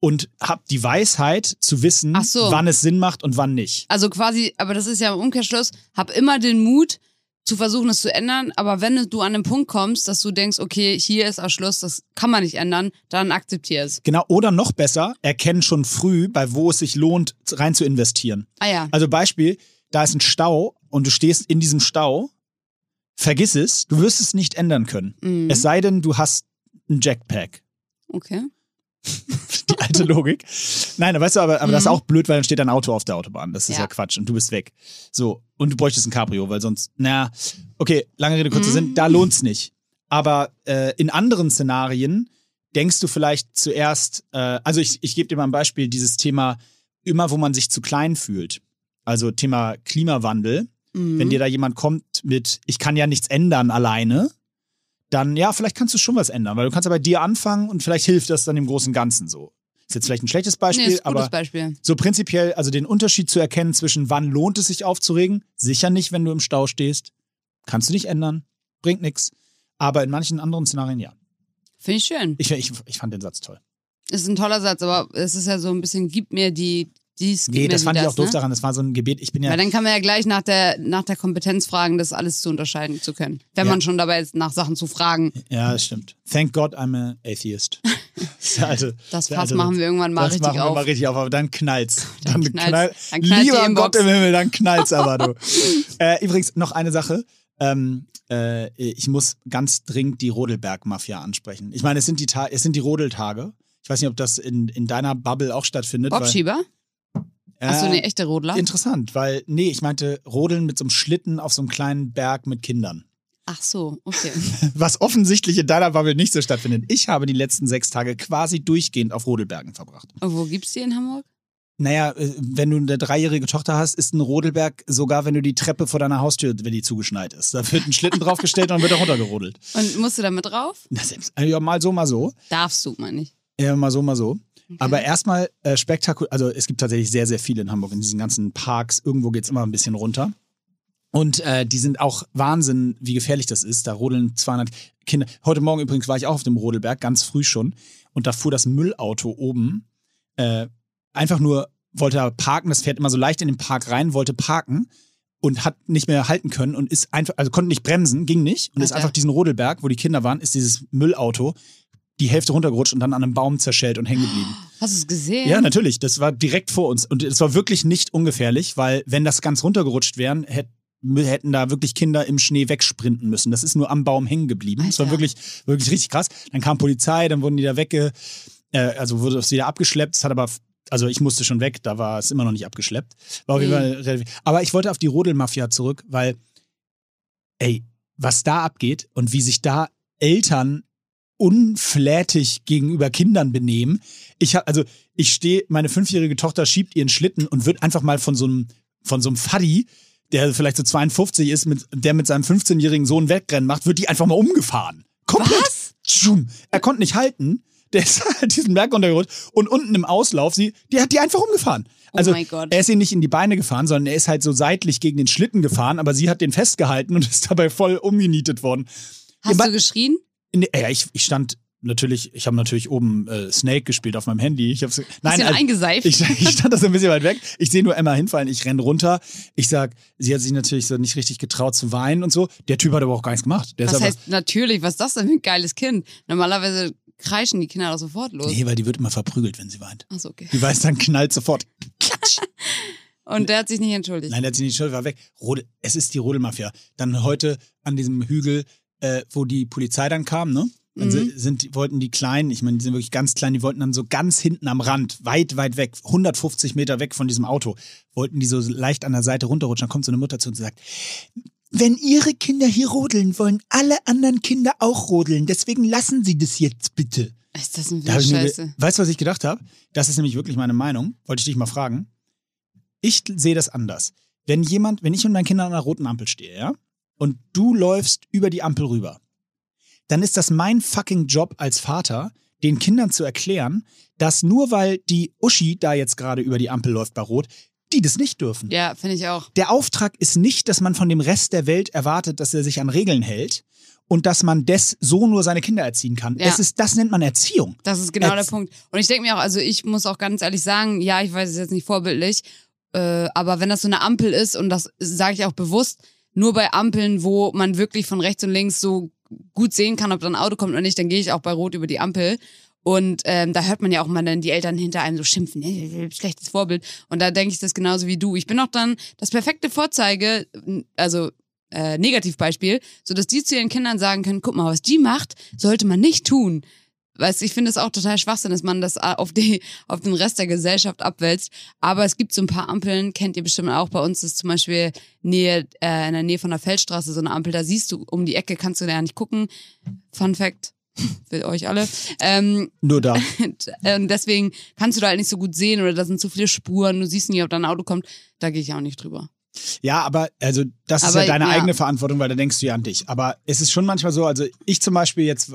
Und hab die Weisheit zu wissen, so. wann es Sinn macht und wann nicht. Also quasi, aber das ist ja im Umkehrschluss, hab immer den Mut, zu versuchen, es zu ändern, aber wenn du an den Punkt kommst, dass du denkst, okay, hier ist auch Schluss, das kann man nicht ändern, dann akzeptier es. Genau, oder noch besser, erkennen schon früh, bei wo es sich lohnt, rein zu investieren. Ah ja. Also Beispiel, da ist ein Stau und du stehst in diesem Stau, vergiss es, du wirst es nicht ändern können. Mhm. Es sei denn, du hast ein Jackpack. Okay. Die alte Logik. Nein, weißt du, aber, aber das ist Mhm. auch blöd, weil dann steht dein Auto auf der Autobahn. Das ist ja. Ja. Quatsch und du bist weg. So, und du bräuchtest ein Cabrio, weil sonst, na, okay, lange Rede, kurzer Mhm. Sinn, da lohnt's nicht. Aber äh, in anderen Szenarien denkst du vielleicht zuerst, äh, also ich, ich gebe dir mal ein Beispiel, dieses Thema, immer wo man sich zu klein fühlt. Also Thema Klimawandel. Mhm. Wenn dir da jemand kommt mit, ich kann ja nichts ändern alleine, dann ja, vielleicht kannst du schon was ändern, weil du kannst ja bei dir anfangen und vielleicht hilft das dann dem großen Ganzen so. Ist jetzt vielleicht ein schlechtes nee, Beispiel, gutes aber Beispiel. so prinzipiell, also den Unterschied zu erkennen zwischen wann lohnt es sich aufzuregen, sicher nicht, wenn du im Stau stehst, kannst du nicht ändern, bringt nichts. Aber in manchen anderen Szenarien ja. Finde ich schön. Ich, ich, ich fand den Satz toll. Ist ein toller Satz, aber es ist ja so ein bisschen, gib mir die, dies, Nee, das fand ich das, auch doof ne? daran. Das war so ein Gebet. Ich bin ja. Weil dann kann man ja gleich nach der, nach der Kompetenz fragen, das alles zu unterscheiden zu können. Wenn Ja. man schon dabei ist, nach Sachen zu fragen. Ja, das stimmt. Thank God I'm a atheist. Das, alte, Das Fass machen wir irgendwann mal das richtig machen wir auf. mal richtig auf, aber dann knallt's. Dann, Dann knallt's. knall, Dann lieber. Gott im Himmel, dann knallt's aber du. äh, übrigens, noch eine Sache. Ähm, äh, ich muss ganz dringend die Rodelberg-Mafia ansprechen. Ich meine, es sind die, Ta es sind die Rodeltage. Ich weiß nicht, ob das in, in deiner Bubble auch stattfindet. weil- Achso, Äh, eine echte Rodler? Interessant, weil, nee, ich meinte Rodeln mit so einem Schlitten auf so einem kleinen Berg mit Kindern. Ach so, okay. Was offensichtlich in deiner Bubble nicht so stattfindet. Ich habe die letzten sechs Tage quasi durchgehend auf Rodelbergen verbracht. Und wo gibt's die in Hamburg? Naja, äh, wenn du eine dreijährige Tochter hast, ist ein Rodelberg sogar, wenn du die Treppe vor deiner Haustür, wenn die zugeschneit ist. Da wird ein Schlitten draufgestellt und dann wird er runtergerodelt. Und musst du da mit drauf? Na, selbst, äh, ja, mal so, mal so. Darfst du, meine ich. Ja, mal so, mal so. Okay. Aber erstmal äh, spektakulär, also es gibt tatsächlich sehr, sehr viele in Hamburg, in diesen ganzen Parks. Irgendwo geht's immer ein bisschen runter. Und äh, die sind auch Wahnsinn, wie gefährlich das ist. Da rodeln 200 Kinder. Heute Morgen übrigens war ich auch auf dem Rodelberg, ganz früh schon. Und da fuhr das Müllauto oben. Äh, einfach nur wollte er parken. Das fährt immer so leicht in den Park rein, wollte parken und hat nicht mehr halten können und ist einfach, also konnte nicht bremsen, ging nicht. Und ist Alter. einfach diesen Rodelberg, wo die Kinder waren, ist dieses Müllauto die Hälfte runtergerutscht und dann an einem Baum zerschellt und hängen geblieben. Hast du es gesehen? Ja, natürlich. Das war direkt vor uns. Und es war wirklich nicht ungefährlich, weil wenn das ganz runtergerutscht wären, hätt, hätten da wirklich Kinder im Schnee wegsprinten müssen. Das ist nur am Baum hängen geblieben. Das war Alter. wirklich, wirklich richtig krass. Dann kam Polizei, dann wurden die da wegge, äh, also wurde das wieder abgeschleppt. Es hat aber, also ich musste schon weg, da war es immer noch nicht abgeschleppt. War Mhm. Aber ich wollte auf die Rodelmafia zurück, weil, ey, was da abgeht und wie sich da Eltern unflätig gegenüber Kindern benehmen. Ich hab, also ich stehe, meine fünfjährige Tochter schiebt ihren Schlitten und wird einfach mal von so einem, von so einem Faddy, der vielleicht so 52 ist, mit, der mit seinem 15-jährigen Sohn Wettrennen macht, wird die einfach mal umgefahren. Komplett. Was? Tschum. Er konnte nicht halten. Der ist halt diesen Berg runtergerutscht und unten im Auslauf, sie, die hat die einfach umgefahren. Oh Also mein Gott. er ist ihr nicht in die Beine gefahren, sondern er ist halt so seitlich gegen den Schlitten gefahren, aber sie hat den festgehalten und ist dabei voll umgenietet worden. Hast Ja, du geschrien? Nee, ja, ich, ich stand natürlich, ich habe natürlich oben äh, Snake gespielt auf meinem Handy. Ich hab's, nein, ihn also, eingeseift? ich, ich stand da so ein bisschen weit weg. Ich sehe nur Emma hinfallen, ich renn runter. Ich sag, sie hat sich natürlich so nicht richtig getraut zu weinen und so. Der Typ hat aber auch gar nichts gemacht. Der was aber, heißt natürlich? Was ist das denn für ein geiles Kind? Normalerweise kreischen die Kinder doch sofort los. Nee, weil die wird immer verprügelt, wenn sie weint. Achso, okay. Die weiß dann knallt sofort. Klatsch. Und der hat sich nicht entschuldigt. Nein, der hat sich nicht schuld, war weg. Rodel, es ist die Rodelmafia. Dann heute an diesem Hügel, äh, wo die Polizei dann kam, ne? Dann Mhm. si- sind, wollten die Kleinen, ich meine, die sind wirklich ganz klein, die wollten dann so ganz hinten am Rand, weit, weit weg, 150 Meter weg von diesem Auto, wollten die so leicht an der Seite runterrutschen. Dann kommt so eine Mutter zu und sagt, wenn Ihre Kinder hier rodeln, wollen alle anderen Kinder auch rodeln. Deswegen lassen Sie das jetzt bitte. ist das eine Da Scheiße? weißt du, was ich gedacht habe? Das ist nämlich wirklich meine Meinung. Wollte ich dich mal fragen. Ich sehe das anders. Wenn jemand, wenn ich und dein Kinder an einer roten Ampel stehe, ja, und du läufst über die Ampel rüber, dann ist das mein fucking Job als Vater, den Kindern zu erklären, dass nur weil die Uschi da jetzt gerade über die Ampel läuft bei Rot, die das nicht dürfen. Ja, finde ich auch. Der Auftrag ist nicht, dass man von dem Rest der Welt erwartet, dass er sich an Regeln hält und dass man des so nur seine Kinder erziehen kann. Ja. Es ist, das nennt man Erziehung. Das ist genau Ätz- der Punkt. Und ich denke mir auch, also ich muss auch ganz ehrlich sagen, ja, ich weiß es jetzt nicht vorbildlich, äh, aber wenn das so eine Ampel ist, und das sage ich auch bewusst, nur bei Ampeln, wo man wirklich von rechts und links so gut sehen kann, ob da ein Auto kommt oder nicht, dann gehe ich auch bei Rot über die Ampel. Und ähm, da hört man ja auch mal dann die Eltern hinter einem so schimpfen, schlechtes Vorbild. Und da denke ich das genauso wie du. Ich bin auch dann das perfekte Vorzeige, also äh, Negativbeispiel, sodass die zu ihren Kindern sagen können, guck mal, was die macht, sollte man nicht tun. Weißt, ich finde es auch total Schwachsinn, dass man das äh, auf, die, auf den Rest der Gesellschaft abwälzt. Aber es gibt so ein paar Ampeln, kennt ihr bestimmt auch. Bei uns ist zum Beispiel Nähe, äh, in der Nähe von der Feldstraße so eine Ampel. Da siehst du um die Ecke, kannst du da ja nicht gucken. Fun Fact für euch alle. Ähm, Nur da. und deswegen kannst du da halt nicht so gut sehen oder da sind zu viele Spuren. Du siehst nicht, ob da ein Auto kommt. Da gehe ich auch nicht drüber. Ja, aber also das ist Aber, ja deine ja. eigene Verantwortung, weil da denkst du ja an dich. Aber es ist schon manchmal so, also ich zum Beispiel jetzt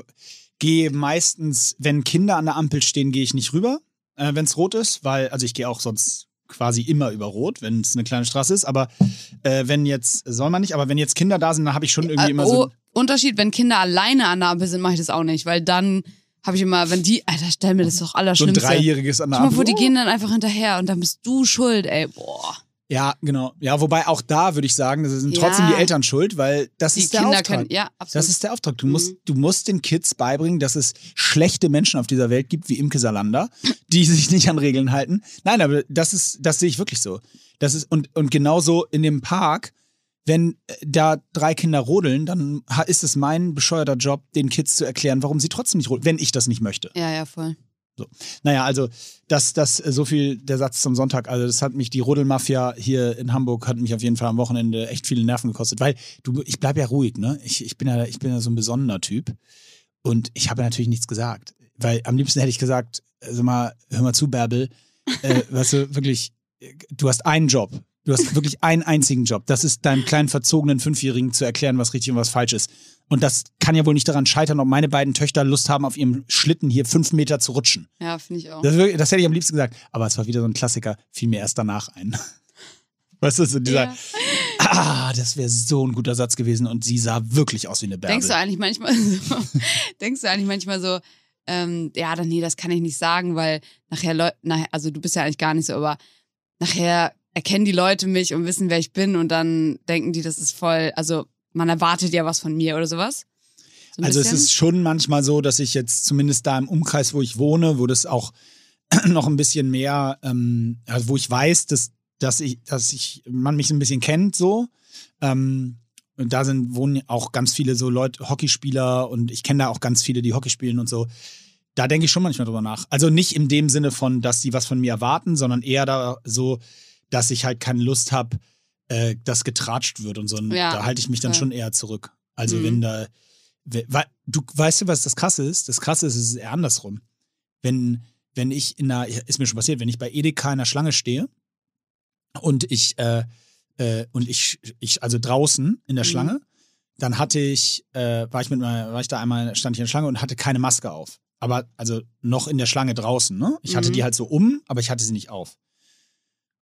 gehe meistens, wenn Kinder an der Ampel stehen, gehe ich nicht rüber, äh, wenn es rot ist, weil, also ich gehe auch sonst quasi immer über Rot, wenn es eine kleine Straße ist. Aber äh, wenn jetzt, soll man nicht, aber wenn jetzt Kinder da sind, dann habe ich schon irgendwie Äh, immer oh, so. Unterschied, wenn Kinder alleine an der Ampel sind, mache ich das auch nicht, weil dann habe ich immer, wenn die, Alter, stell mir das doch So ein Allerschlimmste. Dreijähriges an der Stell mal Ampel. vor, die gehen dann einfach hinterher und dann bist du schuld, ey, boah. Ja, genau. Ja, wobei auch da würde ich sagen, das sind Ja. trotzdem die Eltern schuld, weil das Die ist der Kinder Auftrag. können, ja, absolut. Das ist der Auftrag. Du Mhm. musst, du musst den Kids beibringen, dass es schlechte Menschen auf dieser Welt gibt, wie Imke Salander, die sich nicht an Regeln halten. Nein, aber das ist, das sehe ich wirklich so. Das ist, und, und genauso in dem Park, wenn äh, da drei Kinder rodeln, dann ist es mein bescheuerter Job, den Kids zu erklären, warum sie trotzdem nicht rodeln, wenn ich das nicht möchte. ja, ja, voll. Naja, also das, das, äh, so viel der Satz zum Sonntag. Also das hat mich, die Rodelmafia hier in Hamburg hat mich auf jeden Fall am Wochenende echt viele Nerven gekostet, weil du, ich bleib ja ruhig, ne? Ich, ich bin ja, ich bin ja so ein besonderer Typ. Und ich habe natürlich nichts gesagt. Weil am liebsten hätte ich gesagt, also mal, hör mal zu, Bärbel, äh, weißt du, wirklich, äh, du hast einen Job. Du hast wirklich einen einzigen Job. Das ist deinem kleinen verzogenen Fünfjährigen zu erklären, was richtig und was falsch ist. Und das kann ja wohl nicht daran scheitern, ob meine beiden Töchter Lust haben, auf ihrem Schlitten hier fünf Meter zu rutschen. Ja, finde ich auch. Das, das hätte ich am liebsten gesagt. Aber es war wieder so ein Klassiker, fiel mir erst danach ein. Weißt du, so dieser, Ja. ah, das wäre so ein guter Satz gewesen und sie sah wirklich aus wie eine Bärbel. Denkst du eigentlich manchmal so, denkst du eigentlich manchmal so, ähm, ja, dann nee, das kann ich nicht sagen, weil nachher Leute, nachher, also du bist ja eigentlich gar nicht so, aber nachher erkennen die Leute mich und wissen, wer ich bin und dann denken die, das ist voll, also man erwartet ja was von mir oder sowas. So Also es bisschen. ist schon manchmal so, dass ich jetzt zumindest da im Umkreis, wo ich wohne, wo das auch noch ein bisschen mehr, ähm, also wo ich weiß, dass, dass ich, dass ich, man mich ein bisschen kennt so. Ähm, und da sind, wohnen auch ganz viele so Leute, Hockeyspieler und ich kenne da auch ganz viele, die Hockey spielen und so. Da denke ich schon manchmal drüber nach. Also nicht in dem Sinne von, dass die was von mir erwarten, sondern eher da so, dass ich halt keine Lust habe, äh, dass getratscht wird und so. Und Ja, da halte ich mich dann voll. schon eher zurück. Also Mhm. wenn da, we- weil, du weißt du, was das krasse ist? Das krasse ist, es ist eher andersrum. Wenn, wenn ich in einer, ist mir schon passiert, wenn ich bei Edeka in der Schlange stehe und ich, äh, äh, und ich, ich, also draußen in der Mhm. Schlange, dann hatte ich, äh, war ich mit meiner, war ich da einmal, stand ich in der Schlange und hatte keine Maske auf. Aber also noch in der Schlange draußen, ne? Ich hatte Mhm. die halt so um, aber ich hatte sie nicht auf.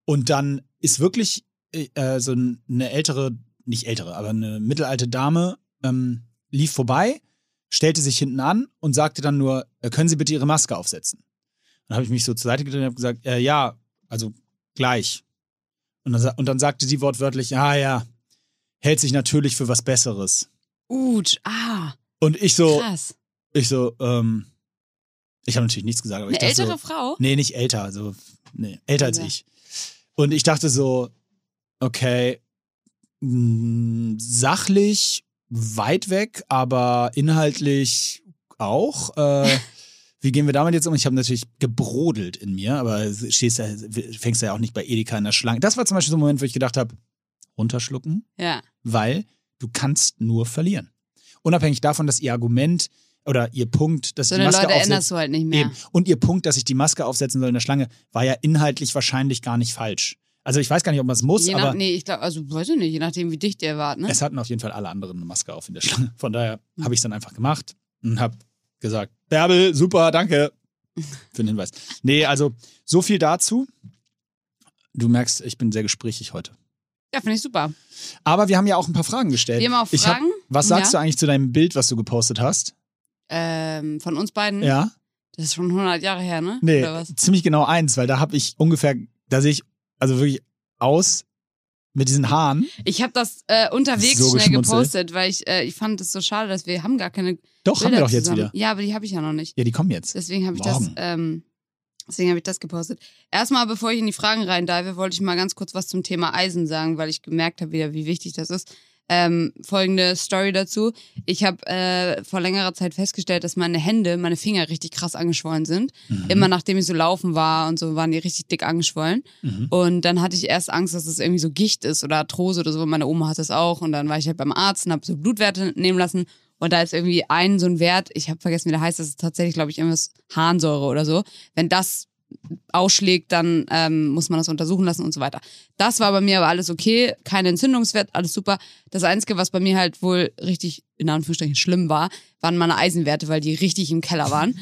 Und dann ist wirklich äh, so eine ältere, nicht ältere, aber eine mittelalte Dame ähm, lief vorbei, stellte sich hinten an und sagte dann nur, äh, können Sie bitte Ihre Maske aufsetzen? Dann habe ich mich so zur Seite gedreht und habe gesagt, äh, ja, also gleich. Und dann, und dann sagte sie wortwörtlich, ah ja, hält sich natürlich für was Besseres. Ut, ah, Und ich so, krass. ich so, ähm, ich habe natürlich nichts gesagt, aber Eine ich ältere so, Frau? Nee, nicht älter, also nee, älter als Ja. ich. Und ich dachte so, okay, mh, sachlich weit weg, aber inhaltlich auch. Äh, wie gehen wir damit jetzt um? Ich habe natürlich gebrodelt in mir, aber stehst ja, fängst ja auch nicht bei Edeka in der Schlange. Das war zum Beispiel so ein Moment, wo ich gedacht habe, runterschlucken, Ja. weil du kannst nur verlieren. Unabhängig davon, dass ihr Argument oder ihr Punkt, dass So ich die Maske Leute aufsetze, änderst du halt nicht mehr. Eben. Und ihr Punkt, dass ich die Maske aufsetzen soll in der Schlange, war ja inhaltlich wahrscheinlich gar nicht falsch. Also ich weiß gar nicht, ob man es muss, nach, aber nee, ich glaube, also weiß ich nicht, je nachdem, wie dicht ihr wart, ne? es hatten auf jeden Fall alle anderen eine Maske auf in der Schlange. Von daher Hm. habe ich es dann einfach gemacht und habe gesagt, Bärbel, super, danke für den Hinweis. Nee, also so viel dazu. Du merkst, ich bin sehr gesprächig heute. Ja, finde ich super. Aber wir haben ja auch ein paar Fragen gestellt. Wir haben auch Ich hab- Fragen. was sagst Ja. du eigentlich zu deinem Bild, was du gepostet hast? Ähm, von uns beiden. Ja? Das ist schon 100 Jahre her, ne? Nee, ziemlich genau eins, weil da habe ich ungefähr, da sehe ich also wirklich aus mit diesen Haaren. Ich habe das äh, unterwegs So schnell gepostet, weil ich, äh, ich fand es so schade, dass wir haben gar keine Doch, Bilder haben wir doch jetzt zusammen. wieder. Ja, aber die habe ich ja noch nicht. Ja, die kommen jetzt. Deswegen habe ich das, ähm, deswegen habe ich das gepostet. Erstmal, bevor ich in die Fragen reindive, wollte ich mal ganz kurz was zum Thema Eisen sagen, weil ich gemerkt habe wieder, wie wichtig das ist. Ähm, folgende Story dazu. Ich habe äh, vor längerer Zeit festgestellt, dass meine Hände, meine Finger richtig krass angeschwollen sind. Mhm. Immer nachdem ich so laufen war und so, waren die richtig dick angeschwollen. Mhm. Und dann hatte ich erst Angst, dass es irgendwie so Gicht ist oder Arthrose oder so. Meine Oma hatte es auch. Und dann war ich halt beim Arzt und habe so Blutwerte nehmen lassen. Und da ist irgendwie ein so ein Wert, ich habe vergessen, wie der heißt, das ist tatsächlich, glaube ich, irgendwas Harnsäure oder so. Wenn das ausschlägt, dann ähm, muss man das untersuchen lassen und so weiter. Das war bei mir aber alles okay, kein Entzündungswert, alles super. Das Einzige, was bei mir halt wohl richtig, in Anführungsstrichen, schlimm war, waren meine Eisenwerte, weil die richtig im Keller waren.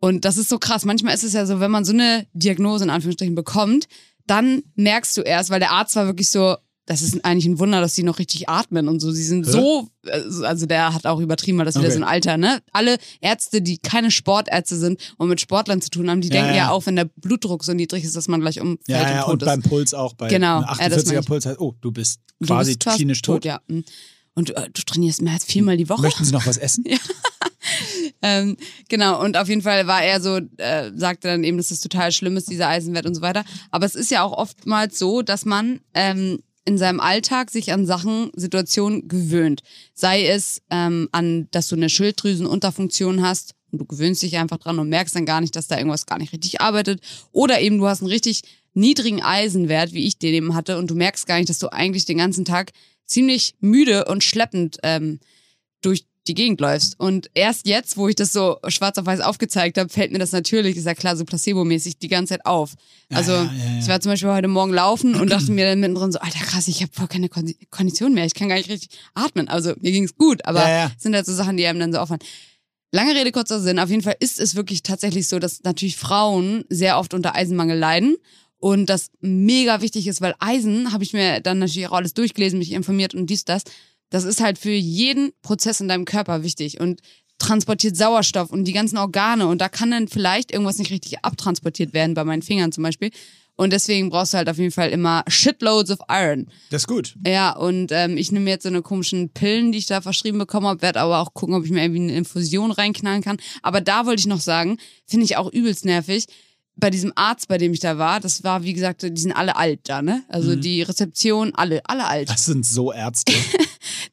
Und das ist so krass. Manchmal ist es ja so, wenn man so eine Diagnose in Anführungsstrichen bekommt, dann merkst du erst, weil der Arzt war wirklich so, das ist eigentlich ein Wunder, dass sie noch richtig atmen und so. Sie sind Hä? so, also der hat auch übertrieben, weil das wieder Okay. so ein Alter, ne? Alle Ärzte, die keine Sportärzte sind und mit Sportlern zu tun haben, die Ja, denken ja. ja. auch, wenn der Blutdruck so niedrig ist, dass man gleich umfällt Ja, ja, und tot und beim Puls auch. Bei Genau, einem ja, das meine 48er ich. Puls heißt, oh, du bist Du quasi bist fast klinisch tot. ja. Mhm. Und äh, du trainierst mehr als viermal die Woche. Möchten Sie noch was essen? Ähm, genau, und auf jeden Fall war er so, äh, sagte dann eben, dass das total schlimm ist, dieser Eisenwert und so weiter. Aber es ist ja auch oftmals so, dass man ähm, in seinem Alltag sich an Sachen, Situationen gewöhnt. Sei es ähm, an, dass du eine Schilddrüsenunterfunktion hast und du gewöhnst dich einfach dran und merkst dann gar nicht, dass da irgendwas gar nicht richtig arbeitet. Oder eben du hast einen richtig niedrigen Eisenwert, wie ich den eben hatte, und du merkst gar nicht, dass du eigentlich den ganzen Tag ziemlich müde und schleppend ähm, durch die Gegend läufst. Und erst jetzt, wo ich das so schwarz auf weiß aufgezeigt habe, fällt mir das natürlich, ist ja klar, so placebomäßig die ganze Zeit auf. Also ja, ja, ja. ich war zum Beispiel heute Morgen laufen und dachte mir dann mittendrin so, Alter krass, ich habe voll keine Kondi- Kondition mehr, ich kann gar nicht richtig atmen. Also mir ging's gut, aber sind halt so Sachen, die einem dann so auffallen. Lange Rede, kurzer Sinn. Auf jeden Fall ist es wirklich tatsächlich so, dass natürlich Frauen sehr oft unter Eisenmangel leiden. Und das mega wichtig ist, weil Eisen, habe ich mir dann natürlich auch alles durchgelesen, mich informiert und dies, das. Das ist halt für jeden Prozess in deinem Körper wichtig und transportiert Sauerstoff und die ganzen Organe. Und da kann dann vielleicht irgendwas nicht richtig abtransportiert werden, bei meinen Fingern zum Beispiel. Und deswegen brauchst du halt auf jeden Fall immer shitloads of iron. Das ist gut. Ja, und ähm, ich nehme jetzt so eine komischen Pillen, die ich da verschrieben bekommen habe, werde aber auch gucken, ob ich mir irgendwie eine Infusion reinknallen kann. Aber da wollte ich noch sagen, finde ich auch übelst nervig. Bei diesem Arzt, bei dem ich da war, das war, wie gesagt, die sind alle alt da, ne? Also die Rezeption, alle, alle alt. Das sind so Ärzte.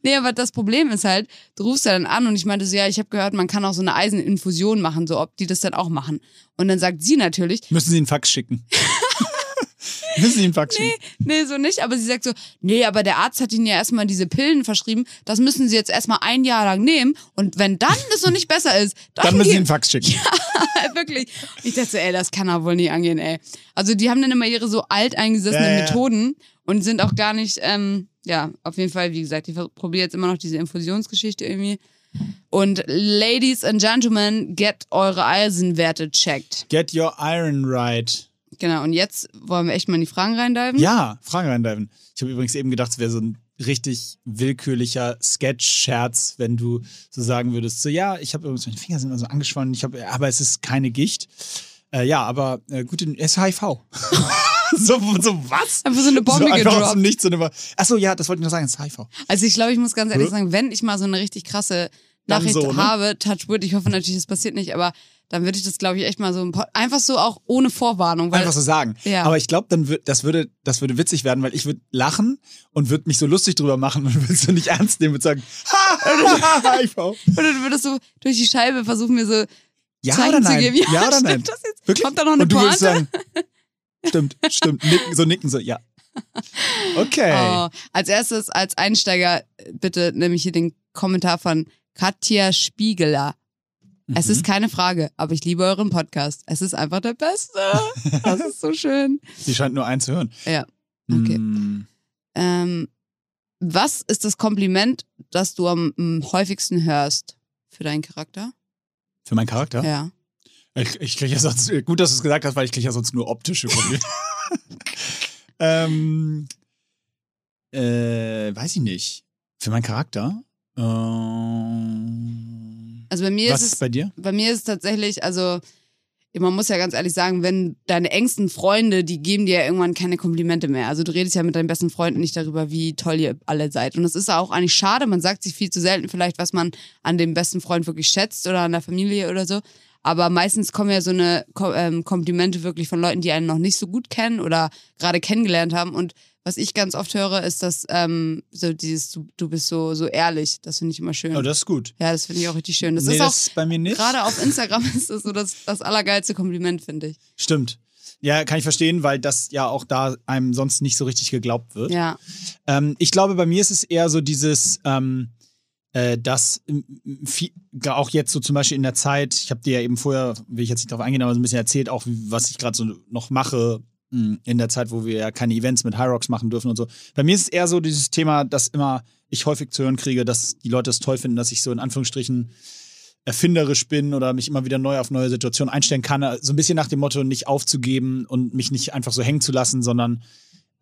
Nee, aber das Problem ist halt, du rufst ja dann an und ich meinte so, ja, ich habe gehört, man kann auch so eine Eiseninfusion machen, so ob die das dann auch machen. Und dann sagt sie natürlich, Müssen Sie einen Fax schicken? Müssen Sie einen Fax schicken? Nee, so nicht. Aber sie sagt so, nee, aber der Arzt hat ihnen ja erstmal diese Pillen verschrieben. Das müssen sie jetzt erstmal ein Jahr lang nehmen. Und wenn dann es noch nicht besser ist, dann, Dann müssen Sie einen Fax schicken. wirklich. Ich dachte so, ey, das kann doch wohl nie angehen, ey. Also die haben dann immer ihre so alteingesessenen Ja, ja. Methoden und sind auch gar nicht, ähm, ja, auf jeden Fall, wie gesagt, ich probiere jetzt immer noch diese Infusionsgeschichte irgendwie. Und Ladies and Gentlemen, get eure Eisenwerte checked. Get your iron right. Genau, und jetzt wollen wir echt mal in die Fragen reindiven. Ja, Fragen reindiven. Ich habe übrigens eben gedacht, es wäre so ein richtig willkürlicher Sketch-Scherz, wenn du so sagen würdest, so ja, ich habe übrigens, meine Finger sind immer so angeschwollen, ich hab, aber es ist keine Gicht. Äh, ja, aber äh, gut, es ist HIV. so, so was? Einfach so eine Bombe so einfach aus gedroppt. dem Nichts. So eine, Achso, ja, das wollte ich noch sagen, es ist HIV. Also ich glaube, ich muss ganz ehrlich sagen, wenn ich mal so eine richtig krasse Nachricht so, ne? habe, Touchwood, ich hoffe natürlich, es passiert nicht, aber dann würde ich das, glaube ich, echt mal so ein einfach so auch ohne Vorwarnung. Einfach so sagen. Ja. Aber ich glaube, dann wird das würde das würde witzig werden, weil ich würde lachen und würde mich so lustig drüber machen und würde es so nicht ernst nehmen und sagen, ha, HIV. Oder du würdest so durch die Scheibe versuchen, mir so Ja Zeichen oder zu nein? geben. Ja, Ja, oder stimmt nein? das jetzt? Wirklich? Kommt da noch eine und du würdest Pointe? sagen, stimmt, stimmt, nicken, so nicken, so, ja. Okay. Oh, als erstes, als Einsteiger, bitte nehme ich hier den Kommentar von Katja Spiegeler. Es Mhm. ist keine Frage, aber ich liebe euren Podcast. Es ist einfach der Beste. Das ist so schön. Sie scheint nur eins zu hören. Ja, okay. Mm, Ähm, was ist das Kompliment, das du am mm, häufigsten hörst für deinen Charakter? Für meinen Charakter? Ja. Ich, ich kriege ja sonst, gut, dass du es gesagt hast, weil ich kriege ja sonst nur optische Komplimente. ähm, äh, weiß ich nicht. Für meinen Charakter? Ähm, Also bei mir was ist es bei dir? bei mir ist es tatsächlich, also man muss ja ganz ehrlich sagen, wenn deine engsten Freunde, die geben dir ja irgendwann keine Komplimente mehr. Also du redest ja mit deinen besten Freunden nicht darüber, wie toll ihr alle seid. Und das ist auch eigentlich schade. Man sagt sich viel zu selten vielleicht, was man an dem besten Freund wirklich schätzt oder an der Familie oder so. Aber meistens kommen ja so eine ähm, Komplimente wirklich von Leuten, die einen noch nicht so gut kennen oder gerade kennengelernt haben. Und was ich ganz oft höre, ist, dass ähm, so dieses, du, du bist so, so ehrlich. Das finde ich immer schön. Oh, das ist gut. ja, das finde ich auch richtig schön. Das nee, ist das bei mir nicht. gerade auf Instagram ist das so das, das allergeilste Kompliment, finde ich. Stimmt. Ja, kann ich verstehen, weil das ja auch da einem sonst nicht so richtig geglaubt wird. Ja. Ähm, ich glaube, bei mir ist es eher so dieses, ähm, äh, dass viel, auch jetzt so zum Beispiel in der Zeit, ich habe dir ja eben vorher, will ich jetzt nicht darauf eingehen, aber so ein bisschen erzählt, auch was ich gerade so noch mache in der Zeit, wo wir ja keine Events mit High Rocks machen dürfen und so. Bei mir ist es eher so dieses Thema, dass immer ich häufig zu hören kriege, dass die Leute es toll finden, dass ich so in Anführungsstrichen erfinderisch bin oder mich immer wieder neu auf neue Situationen einstellen kann. So ein bisschen nach dem Motto, nicht aufzugeben und mich nicht einfach so hängen zu lassen, sondern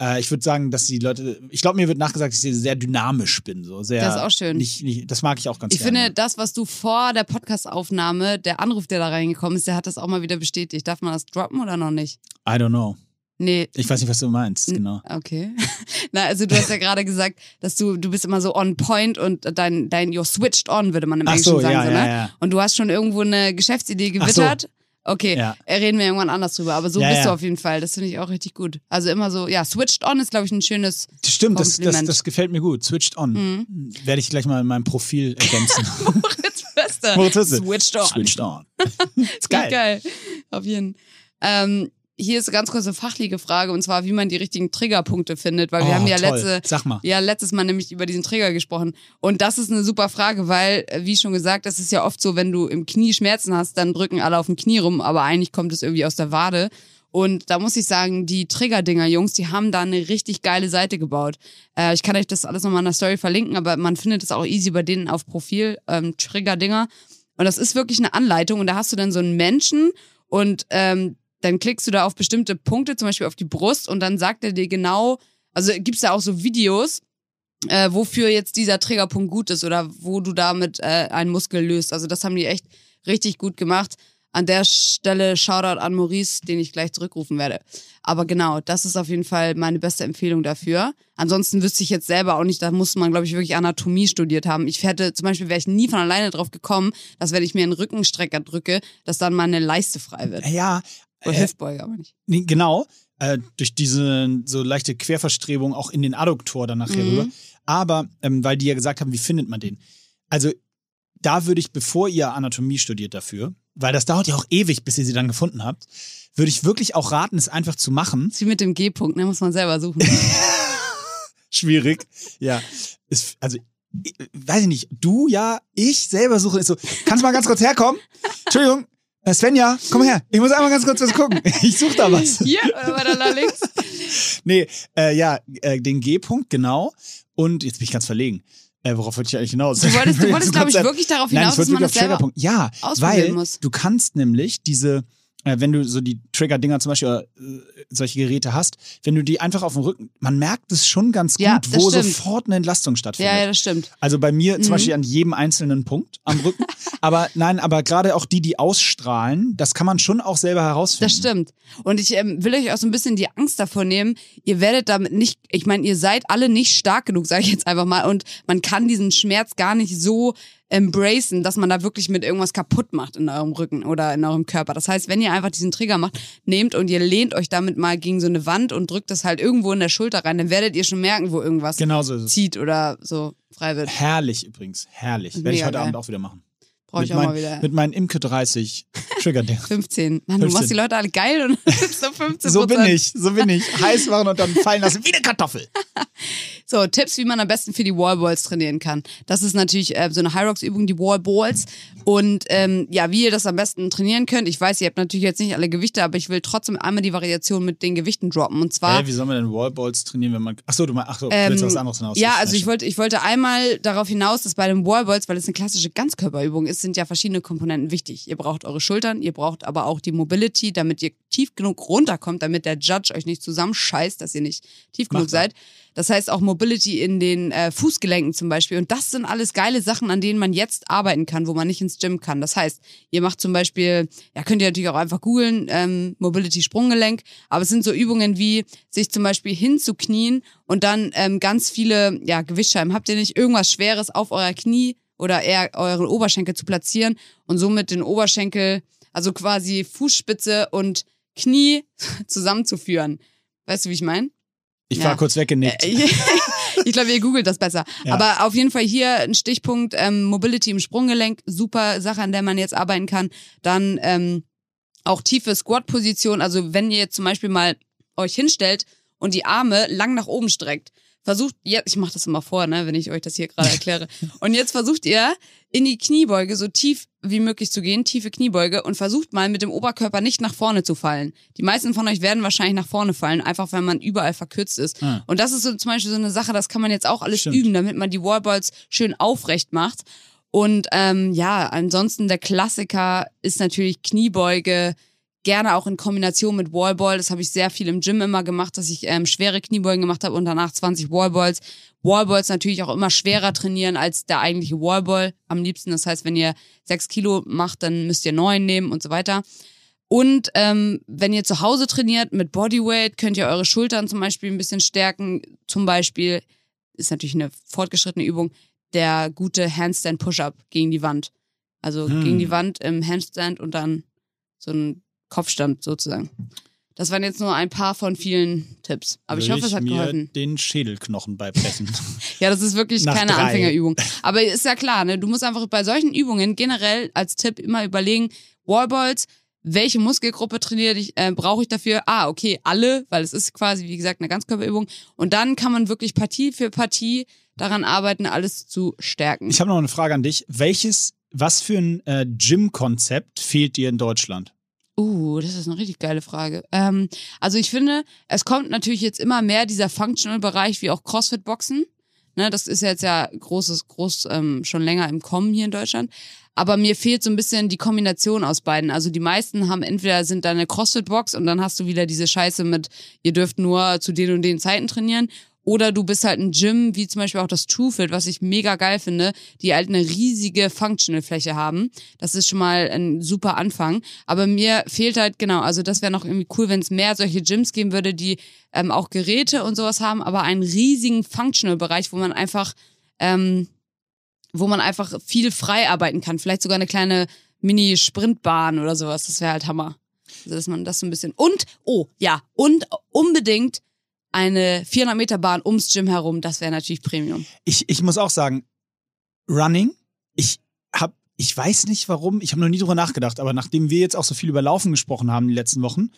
äh, ich würde sagen, dass die Leute, ich glaube, mir wird nachgesagt, dass ich sehr dynamisch bin. So sehr, Das ist auch schön. Nicht, nicht, das mag ich auch ganz Ich gerne. finde, das, was du vor der Podcast-Aufnahme, der Anruf, der da reingekommen ist, der hat das auch mal wieder bestätigt. Darf man das droppen oder noch nicht? I don't know. Nee. Ich weiß nicht, was du meinst, genau. Okay. Na, also du hast ja gerade gesagt, dass du, du bist immer so on point und dein, dein, you're switched on, würde man im Ach Englischen so, sagen. ja, so, ja, ne? ja. Und du hast schon irgendwo eine Geschäftsidee Ach so. gewittert. Okay, Ja. reden wir irgendwann anders drüber. Aber so Ja, bist du ja. auf jeden Fall. Das finde ich auch richtig gut. Also immer so, ja, switched on ist, glaube ich, ein schönes. Das Stimmt, das, das, das gefällt mir gut. Switched on. Werde ich gleich mal in meinem Profil ergänzen. Moritz Beste. Moritz Weste. Switched on. Switched on. ist Geil. geil. Auf jeden ähm, Hier ist eine ganz kurze fachliche Frage und zwar, wie man die richtigen Triggerpunkte findet, weil wir Oh, haben ja toll. letzte, mal. ja letztes Mal nämlich über diesen Trigger gesprochen. Und das ist eine super Frage, weil, äh, wie schon gesagt, das ist ja oft so, wenn du im Knie Schmerzen hast, dann drücken alle auf dem Knie rum, aber eigentlich kommt es irgendwie aus der Wade. Und da muss ich sagen, die Trigger-Dinger, Jungs, die haben da eine richtig geile Seite gebaut. Äh, ich kann euch das alles nochmal in der Story verlinken, aber man findet es auch easy bei denen auf Profil, ähm, Trigger-Dinger. Und das ist wirklich eine Anleitung und da hast du dann so einen Menschen und ähm, dann klickst du da auf bestimmte Punkte, zum Beispiel auf die Brust und dann sagt er dir genau, also gibt's da auch so Videos, äh, wofür jetzt dieser Triggerpunkt gut ist oder wo du damit äh, einen Muskel löst. Also das haben die echt richtig gut gemacht. An der Stelle Shoutout an Maurice, den ich gleich zurückrufen werde. Aber genau, das ist auf jeden Fall meine beste Empfehlung dafür. Ansonsten wüsste ich jetzt selber auch nicht, da muss man, glaube ich, wirklich Anatomie studiert haben. Ich hätte, zum Beispiel wäre ich nie von alleine drauf gekommen, dass wenn ich mir einen Rückenstrecker drücke, dass dann meine Leiste frei wird. Ja, Oder Hüftbeuge, aber nicht. nee, genau. Äh, durch diese so leichte Querverstrebung auch in den Adduktor dann nachher Mhm. rüber. Aber, ähm, weil die ja gesagt haben, wie findet man den? Also, da würde ich, bevor ihr Anatomie studiert dafür, weil das dauert ja auch ewig, bis ihr sie dann gefunden habt, würde ich wirklich auch raten, es einfach zu machen. Das ist wie mit dem G-Punkt, ne? Muss man selber suchen. Schwierig. Ja. Ist, also, ich, weiß ich nicht, du, ja, ich selber suche. Ist so, kannst du mal ganz kurz herkommen? Entschuldigung, Svenja, komm her. Ich muss einmal ganz kurz was gucken. Ich suche da was. Hier, oder weiter da links. Nee, äh, ja, äh, den G-Punkt, genau. Und jetzt bin ich ganz verlegen. Äh, worauf wollte ich eigentlich hinaus? Du wolltest, du wolltest glaube ich, wirklich darauf Nein, hinaus, ich dass man das selber Triggerpunkt. Ja, ausprobieren weil muss. du kannst nämlich diese, äh, wenn du so die Trigger-Dinger zum Beispiel, oder, äh, solche Geräte hast, wenn du die einfach auf dem Rücken, man merkt es schon ganz gut, Ja, wo stimmt. sofort eine Entlastung stattfindet. Ja, ja, das stimmt. Also bei mir Mhm. zum Beispiel an jedem einzelnen Punkt am Rücken. aber nein, aber gerade auch die, die ausstrahlen, das kann man schon auch selber herausfinden. Das stimmt. Und ich ähm, will euch auch so ein bisschen die Angst davor nehmen. Ihr werdet damit nicht, ich meine, ihr seid alle nicht stark genug, sage ich jetzt einfach mal. Und man kann diesen Schmerz gar nicht so embracen, dass man da wirklich mit irgendwas kaputt macht in eurem Rücken oder in eurem Körper. Das heißt, wenn ihr einfach diesen Trigger macht, nehmt und ihr lehnt euch damit mal gegen so eine Wand und drückt das halt irgendwo in der Schulter rein, dann werdet ihr schon merken, wo irgendwas Genau so zieht oder so frei wird. Herrlich übrigens, herrlich. Werde ich heute geil. Abend auch wieder machen. Brauche ich mit auch mein, mal wieder. Mit meinen Imke 30 Trigger-Dinger. 15. Mann, du 15. machst die Leute alle geil und so 15 So bin ich, so bin ich. Heiß machen und dann fallen lassen wie eine Kartoffel. So, Tipps, wie man am besten für die Wallballs trainieren kann. Das ist natürlich äh, so eine High-Rocks-Übung, die Wallballs. Und ähm, ja, wie ihr das am besten trainieren könnt. Ich weiß, ihr habt natürlich jetzt nicht alle Gewichte, aber ich will trotzdem einmal die Variation mit den Gewichten droppen. Und zwar. Hä, wie soll man denn Wallballs trainieren, wenn man. Achso, du meinst, achso, du Ähm, willst was anderes hinaus. Ja, also ich wollte. wollte, ich wollte einmal darauf hinaus, dass bei den Wallballs, weil es eine klassische Ganzkörperübung ist, sind ja verschiedene Komponenten wichtig. Ihr braucht eure Schultern, ihr braucht aber auch die Mobility, damit ihr tief genug runterkommt, damit der Judge euch nicht zusammenscheißt, dass ihr nicht tief genug Machbar. seid. Das heißt auch Mobility in den äh, Fußgelenken zum Beispiel. Und das sind alles geile Sachen, an denen man jetzt arbeiten kann, wo man nicht ins Gym kann. Das heißt, ihr macht zum Beispiel, ja, könnt ihr natürlich auch einfach googeln, ähm, Mobility Sprunggelenk, aber es sind so Übungen wie, sich zum Beispiel hinzuknien und dann ähm, ganz viele, ja, Gewichtsscheiben. Habt ihr nicht irgendwas Schweres auf euer Knie oder eher euren Oberschenkel zu platzieren und somit den Oberschenkel, also quasi Fußspitze und Knie zusammenzuführen. Weißt du, wie ich meine? Ich Ja. war kurz weggenickt. Äh, ich glaube, ihr googelt das besser. Ja. Aber auf jeden Fall hier ein Stichpunkt ähm, Mobility im Sprunggelenk, super Sache, an der man jetzt arbeiten kann. Dann ähm, auch tiefe Squat-Position. Also wenn ihr jetzt zum Beispiel mal euch hinstellt und die Arme lang nach oben streckt, versucht, ja, ich mache das immer vor, ne, wenn ich euch das hier gerade erkläre. Und jetzt versucht ihr in die Kniebeuge so tief wie möglich zu gehen, tiefe Kniebeuge und versucht mal mit dem Oberkörper nicht nach vorne zu fallen. Die meisten von euch werden wahrscheinlich nach vorne fallen, einfach weil man überall verkürzt ist. Ah. Und das ist so zum Beispiel so eine Sache, das kann man jetzt auch alles Stimmt. üben, damit man die Wallballs schön aufrecht macht. Und ähm, ja, ansonsten der Klassiker ist natürlich Kniebeuge, gerne auch in Kombination mit Wallball. Das habe ich sehr viel im Gym immer gemacht, dass ich ähm, schwere Kniebeugen gemacht habe und danach 20 Wallballs. Wallballs natürlich auch immer schwerer trainieren als der eigentliche Wallball am liebsten. Das heißt, wenn ihr sechs Kilo macht, dann müsst ihr neun nehmen und so weiter. Und ähm, wenn ihr zu Hause trainiert mit Bodyweight, könnt ihr eure Schultern zum Beispiel ein bisschen stärken. Zum Beispiel ist natürlich eine fortgeschrittene Übung, der gute Handstand Push-Up gegen die Wand. Also Hm. gegen die Wand im Handstand und dann so ein Kopfstand sozusagen. Das waren jetzt nur ein paar von vielen Tipps. Aber ich Würde hoffe, es hat mir geholfen. den Schädelknochen beibrechen. Ja, das ist wirklich Nach keine drei. Anfängerübung. Aber ist ja klar, ne? Du musst einfach bei solchen Übungen generell als Tipp immer überlegen, Wallballs, welche Muskelgruppe trainiere ich, äh, brauche ich dafür? Ah, okay, alle, weil es ist quasi, wie gesagt, eine Ganzkörperübung. Und dann kann man wirklich Partie für Partie daran arbeiten, alles zu stärken. ich habe noch eine Frage an dich. Welches, was für ein äh, Gym-Konzept fehlt dir in Deutschland? Uh, das ist eine richtig geile Frage. Ähm, also ich finde, es kommt natürlich jetzt immer mehr dieser Functional-Bereich wie auch CrossFit-Boxen. Ne, das ist jetzt ja großes, groß ähm, schon länger im Kommen hier in Deutschland. Aber mir fehlt so ein bisschen die Kombination aus beiden. Also die meisten haben entweder sind da eine CrossFit-Box und dann hast du wieder diese Scheiße mit, ihr dürft nur zu den und den Zeiten trainieren. Oder du bist halt ein Gym, wie zum Beispiel auch das TrueFit, was ich mega geil finde, die halt eine riesige Functional-Fläche haben. Das ist schon mal ein super Anfang. Aber mir fehlt halt, genau, also das wäre noch irgendwie cool, wenn es mehr solche Gyms geben würde, die ähm, auch Geräte und sowas haben, aber einen riesigen Functional-Bereich, wo man einfach, ähm, wo man einfach viel frei arbeiten kann. Vielleicht sogar eine kleine Mini-Sprintbahn oder sowas. Das wäre halt Hammer. Also, dass man das so ein bisschen. Und, oh, ja, und unbedingt eine 400 Meter Bahn ums Gym herum, das wäre natürlich Premium. Ich, ich muss auch sagen, Running, ich hab, ich weiß nicht warum, ich habe noch nie drüber nachgedacht, aber nachdem wir jetzt auch so viel über Laufen gesprochen haben die letzten Wochen,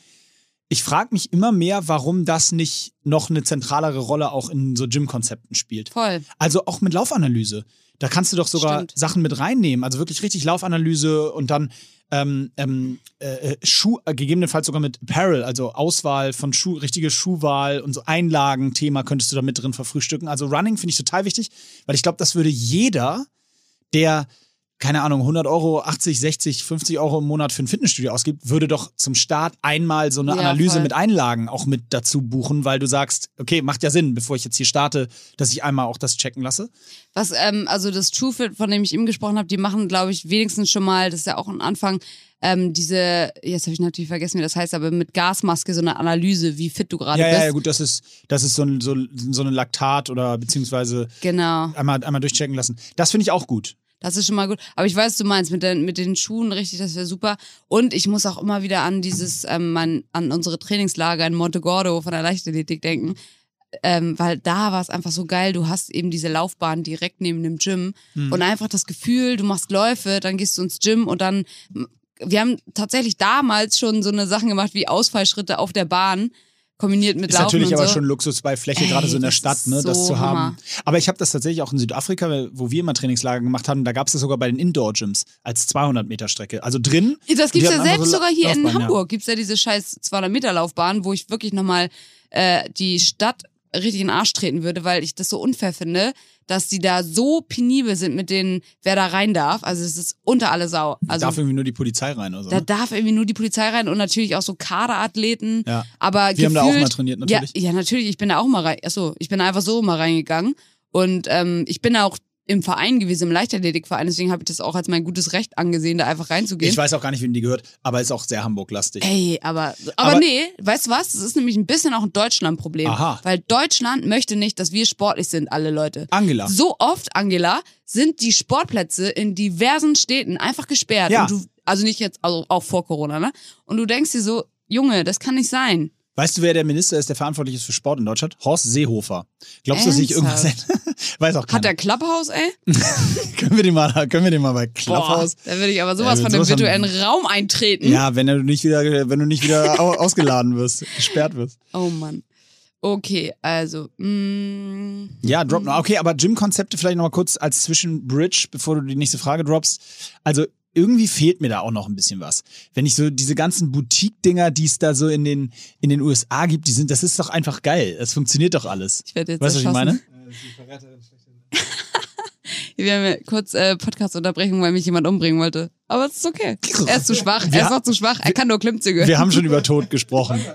ich frage mich immer mehr, warum das nicht noch eine zentralere Rolle auch in so Gym-Konzepten spielt. Voll. Also auch mit Laufanalyse. Da kannst du doch sogar Stimmt. Sachen mit reinnehmen. Also wirklich richtig Laufanalyse und dann ähm, ähm, äh, Schuh, äh, gegebenenfalls sogar mit Apparel, also Auswahl von Schuh, richtige Schuhwahl und so Einlagen-Thema könntest du da mit drin verfrühstücken. Also Running finde ich total wichtig, weil ich glaube, das würde jeder, der keine Ahnung, 100 Euro, 80, 60, 50 Euro im Monat für ein Fitnessstudio ausgibt, würde doch zum Start einmal so eine Ja, Analyse voll. mit Einlagen auch mit dazu buchen, weil du sagst, okay, macht ja Sinn, bevor ich jetzt hier starte, dass ich einmal auch das checken lasse. Was, ähm, also das TrueFit, von dem ich eben gesprochen habe, die machen, glaube ich, wenigstens schon mal, das ist ja auch ein Anfang, ähm, diese, jetzt habe ich natürlich vergessen, wie das heißt, aber mit Gasmaske so eine Analyse, wie fit du gerade Ja, bist. ja, ja, gut, das ist, das ist so, ein, so, so eine Laktat oder beziehungsweise Genau. einmal, einmal durchchecken lassen. Das finde ich auch gut. Das ist schon mal gut. Aber ich weiß, du meinst, mit den, mit den Schuhen, richtig, das wäre super. Und ich muss auch immer wieder an dieses, ähm, mein, an unsere Trainingslager in Montegordo von der Leichtathletik denken. Ähm, weil da war es einfach so geil, du hast eben diese Laufbahn direkt neben dem Gym Hm. und einfach das Gefühl, du machst Läufe, dann gehst du ins Gym und dann, wir haben tatsächlich damals schon so eine Sachen gemacht wie Ausfallschritte auf der Bahn, kombiniert mit Ist Laufen natürlich aber so. schon Luxus bei Fläche, Ey, gerade so in der das Stadt, ne, das so zu haben. Hammer. Aber ich habe das tatsächlich auch in Südafrika, wo wir immer Trainingslager gemacht haben, da gab es das sogar bei den Indoor-Gyms als 200 Meter Strecke. Also drin. Das Die gibt's ja selbst so sogar hier in Laufbahnen, ja. Hamburg. Gibt's ja diese scheiß 200 Meter Laufbahn, wo ich wirklich nochmal äh, die Stadt richtig in den Arsch treten würde, weil ich das so unfair finde, dass die da so penibel sind mit denen, wer da rein darf. Also es ist unter alle Sau. Also darf irgendwie nur die Polizei rein oder so. da Ne? darf irgendwie nur die Polizei rein und natürlich auch so Kaderathleten. Ja. Aber Wir haben da auch gefühlt- mal trainiert, natürlich. Ja, ja, natürlich. Ich bin da auch mal rein. Achso, ich bin da einfach so mal reingegangen. Und ähm, ich bin da auch im Verein gewesen, im Leichtathletikverein. Deswegen habe ich das auch als mein gutes Recht angesehen, da einfach reinzugehen. Ich weiß auch gar nicht, wem die gehört, aber ist auch sehr Hamburg-lastig. Ey, aber, aber, Aber- nee, weißt du was? Das ist nämlich ein bisschen auch ein Deutschland-Problem. Aha. Weil Deutschland möchte nicht, dass wir sportlich sind, alle Leute. Angela. So oft, Angela, sind die Sportplätze in diversen Städten einfach gesperrt. Ja. Und du, also nicht jetzt, also auch vor Corona, ne? Und du denkst dir so, Junge, das kann nicht sein. Weißt du, wer der Minister ist, der verantwortlich ist für Sport in Deutschland? Horst Seehofer. Glaubst du, dass ich irgendwas Weiß auch keiner. Hat der Clubhouse, ey? können, wir den mal, können wir den mal bei Clubhouse? Boah, da würde ich aber sowas ja, von dem virtuellen von, Raum eintreten. Ja, wenn du nicht wieder, wenn du nicht wieder ausgeladen wirst, gesperrt wirst. Oh Mann. Okay, also. Mm, ja, drop. Okay, aber Gym-Konzepte vielleicht nochmal kurz als Zwischenbridge, bevor du die nächste Frage droppst. Also irgendwie fehlt mir da auch noch ein bisschen was. Wenn ich so diese ganzen Boutique-Dinger, die es da so in den, in den USA gibt, die sind, das ist doch einfach geil. Das funktioniert doch alles. Ich werde jetzt weißt du, was ich meine? Wir haben ja kurz äh, Podcast-Unterbrechung, weil mich jemand umbringen wollte. Aber es ist okay. Er ist zu schwach. Er ist noch zu schwach. Er kann nur Klimmzüge. Wir haben schon über Tod gesprochen.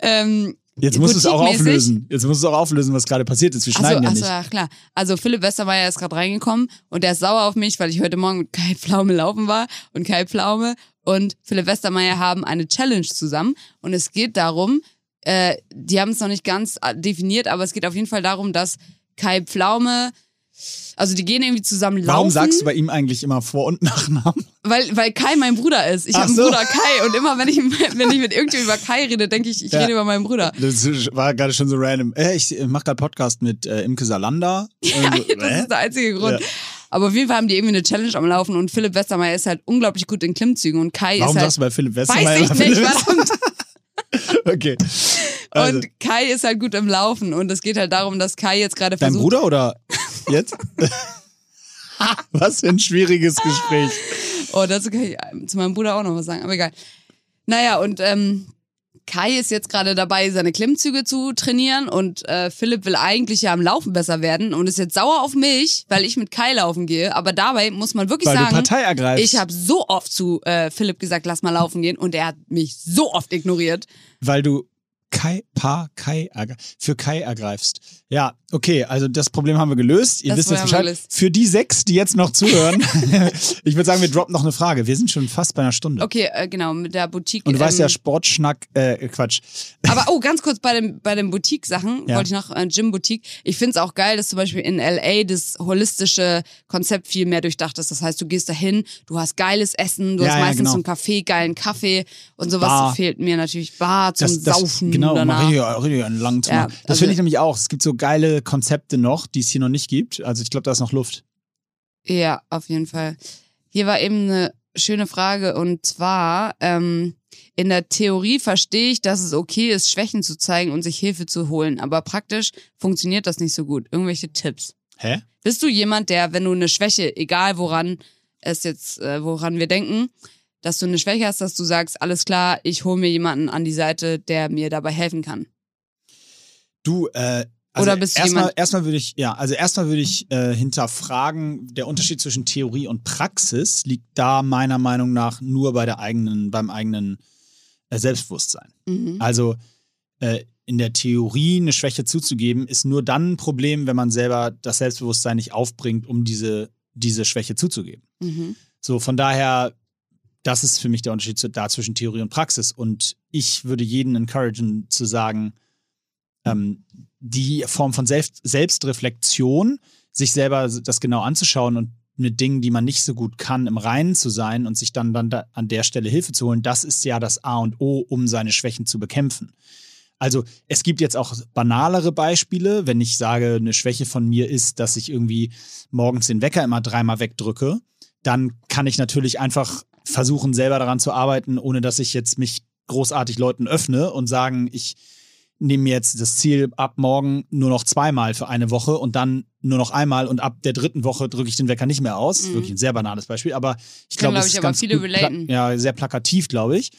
ähm, Jetzt musst du es auch auflösen. Jetzt musst du es auch auflösen, was gerade passiert ist. Wir schneiden so, ja nicht. Achso, klar. Also Philipp Westermeier ist gerade reingekommen und der ist sauer auf mich, weil ich heute Morgen mit Kai Pflaume laufen war und Kai Pflaume und Philipp Westermeier haben eine Challenge zusammen und es geht darum, äh, die haben es noch nicht ganz äh, definiert, aber es geht auf jeden Fall darum, dass Kai Pflaume also die gehen irgendwie zusammen laufen. Warum sagst du bei ihm eigentlich immer Vor- und Nachnamen? Weil, weil Kai mein Bruder ist. Ich habe einen so. Bruder Kai und immer wenn ich, wenn ich mit irgendjemandem über Kai rede, denke ich, ich ja. rede über meinen Bruder. Das war gerade schon so random. Äh, ich mache gerade Podcast mit äh, Imke Salanda. Ja, das ist der einzige Grund. Ja. Aber auf jeden Fall haben die irgendwie eine Challenge am Laufen und Philipp Westermeier ist halt unglaublich gut in Klimmzügen und Kai Warum ist halt... sagst du bei Philipp Westermeier? Weiß ich nicht, verdammt. okay. Also. Und Kai ist halt gut im Laufen und es geht halt darum, dass Kai jetzt gerade versucht... Dein Bruder oder jetzt? was für ein schwieriges Gespräch. Oh, dazu kann ich zu meinem Bruder auch noch was sagen, aber egal. Naja, und ähm, Kai ist jetzt gerade dabei, seine Klimmzüge zu trainieren und äh, Philipp will eigentlich ja am Laufen besser werden und ist jetzt sauer auf mich, weil ich mit Kai laufen gehe. Aber dabei muss man wirklich weil sagen, ich habe so oft zu äh, Philipp gesagt, lass mal laufen gehen und er hat mich so oft ignoriert. Weil du Kai, Pa, Kai, für Kai ergreifst. Ja, okay, also das Problem haben wir gelöst. Ihr das wisst jetzt Bescheid. Für die sechs, die jetzt noch zuhören, ich würde sagen, wir droppen noch eine Frage. Wir sind schon fast bei einer Stunde. Okay, äh, genau, mit der Boutique. Und du ähm, weißt ja, Sportschnack, äh, Quatsch. Aber oh, ganz kurz bei den, bei den Boutique-Sachen ja. wollte ich noch, äh, Gym-Boutique. Ich finde es auch geil, dass zum Beispiel in L.A. das holistische Konzept viel mehr durchdacht ist. Das heißt, du gehst dahin, du hast geiles Essen, du ja, hast meistens ja, genau. so einen Kaffee, geilen Kaffee und sowas Bar. fehlt mir natürlich. Bar zum das, das, Saufen. Genau, danach. Richtig, richtig einen langen ja, Das also, finde ich nämlich auch. Es gibt so geile Konzepte noch, die es hier noch nicht gibt. Also ich glaube, da ist noch Luft. Ja, auf jeden Fall. Hier war eben eine schöne Frage und zwar, ähm, in der Theorie verstehe ich, dass es okay ist, Schwächen zu zeigen und sich Hilfe zu holen, aber praktisch funktioniert das nicht so gut. Irgendwelche Tipps? Hä? Bist du jemand, der, wenn du eine Schwäche, egal woran es jetzt, äh, woran wir denken, dass du eine Schwäche hast, dass du sagst, alles klar, ich hole mir jemanden an die Seite, der mir dabei helfen kann? Du, äh, also Oder bist erstmal, erstmal würde ich, ja, also erstmal würde ich äh, hinterfragen, der Unterschied zwischen Theorie und Praxis liegt da meiner Meinung nach nur bei der eigenen, beim eigenen äh, Selbstbewusstsein. Mhm. Also äh, in der Theorie eine Schwäche zuzugeben, ist nur dann ein Problem, wenn man selber das Selbstbewusstsein nicht aufbringt, um diese, diese Schwäche zuzugeben. Mhm. So, von daher, das ist für mich der Unterschied da zwischen Theorie und Praxis. Und ich würde jeden encouragen zu sagen, ähm, die Form von Selbst Selbstreflexion, sich selber das genau anzuschauen und mit Dingen, die man nicht so gut kann, im Reinen zu sein und sich dann, dann da an der Stelle Hilfe zu holen, das ist ja das A und O, um seine Schwächen zu bekämpfen. Also es gibt jetzt auch banalere Beispiele, wenn ich sage, eine Schwäche von mir ist, dass ich irgendwie morgens den Wecker immer dreimal wegdrücke, dann kann ich natürlich einfach versuchen, selber daran zu arbeiten, ohne dass ich jetzt mich großartig Leuten öffne und sagen, ich nehme mir jetzt das Ziel ab morgen nur noch zweimal für eine Woche und dann nur noch einmal und ab der dritten Woche drücke ich den Wecker nicht mehr aus. Mhm. Wirklich ein sehr banales Beispiel, aber ich glaube, glaub, es ist ganz viele gut, ja, sehr plakativ, glaube ich.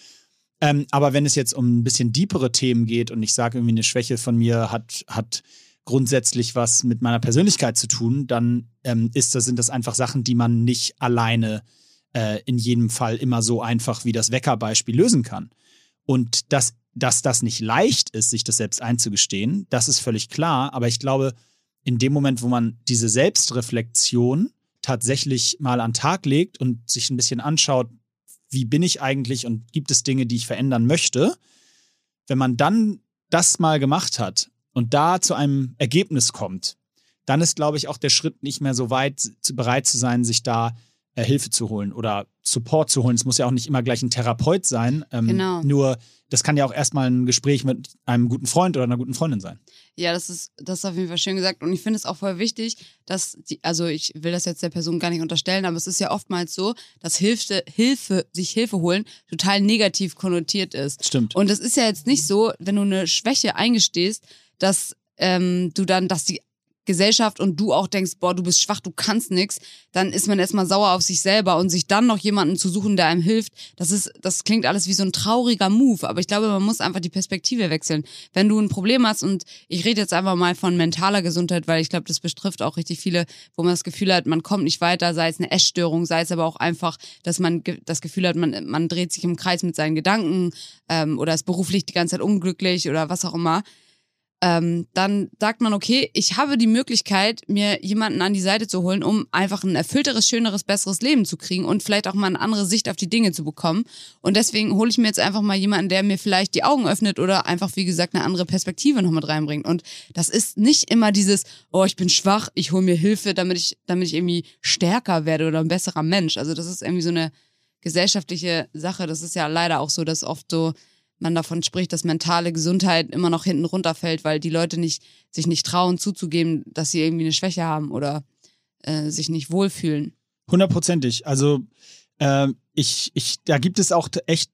Ähm, aber wenn es jetzt um ein bisschen deepere Themen geht und ich sage irgendwie eine Schwäche von mir hat, hat grundsätzlich was mit meiner Persönlichkeit zu tun, dann ähm, ist das, sind das einfach Sachen, die man nicht alleine äh, in jedem Fall immer so einfach wie das Weckerbeispiel lösen kann. Und das dass das nicht leicht ist, sich das selbst einzugestehen, das ist völlig klar. Aber ich glaube, in dem Moment, wo man diese Selbstreflexion tatsächlich mal an den Tag legt und sich ein bisschen anschaut, wie bin ich eigentlich und gibt es Dinge, die ich verändern möchte, wenn man dann das mal gemacht hat und da zu einem Ergebnis kommt, dann ist, glaube ich, auch der Schritt nicht mehr so weit bereit zu sein, sich da äh, Hilfe zu holen oder Support zu holen. Es muss ja auch nicht immer gleich ein Therapeut sein. Ähm, Genau. Nur, das kann ja auch erstmal ein Gespräch mit einem guten Freund oder einer guten Freundin sein. Ja, das ist, das ist auf jeden Fall schön gesagt. Und ich finde es auch voll wichtig, dass die, also ich will das jetzt der Person gar nicht unterstellen, aber es ist ja oftmals so, dass Hilfe, Hilfe, sich Hilfe holen, total negativ konnotiert ist. Stimmt. Und es ist ja jetzt nicht so, wenn du eine Schwäche eingestehst, dass ähm, du dann, dass die Gesellschaft und du auch denkst, boah, du bist schwach, du kannst nix, dann ist man erstmal sauer auf sich selber und sich dann noch jemanden zu suchen, der einem hilft, das ist, das klingt alles wie so ein trauriger Move, aber ich glaube, man muss einfach die Perspektive wechseln. Wenn du ein Problem hast und ich rede jetzt einfach mal von mentaler Gesundheit, weil ich glaube, das betrifft auch richtig viele, wo man das Gefühl hat, man kommt nicht weiter, sei es eine Essstörung, sei es aber auch einfach, dass man das Gefühl hat, man, man dreht sich im Kreis mit seinen Gedanken ähm, oder ist beruflich die ganze Zeit unglücklich oder was auch immer ähm, dann sagt man, okay, ich habe die Möglichkeit, mir jemanden an die Seite zu holen, um einfach ein erfüllteres, schöneres, besseres Leben zu kriegen und vielleicht auch mal eine andere Sicht auf die Dinge zu bekommen. Und deswegen hole ich mir jetzt einfach mal jemanden, der mir vielleicht die Augen öffnet oder einfach, wie gesagt, eine andere Perspektive noch mit reinbringt. Und das ist nicht immer dieses, oh, ich bin schwach, ich hole mir Hilfe, damit ich, damit ich irgendwie stärker werde oder ein besserer Mensch. Also das ist irgendwie so eine gesellschaftliche Sache. Das ist ja leider auch so, dass oft so man davon spricht, dass mentale Gesundheit immer noch hinten runterfällt, weil die Leute nicht, sich nicht trauen zuzugeben, dass sie irgendwie eine Schwäche haben oder äh, sich nicht wohlfühlen. Hundertprozentig. Also äh, ich, ich, da gibt es auch echt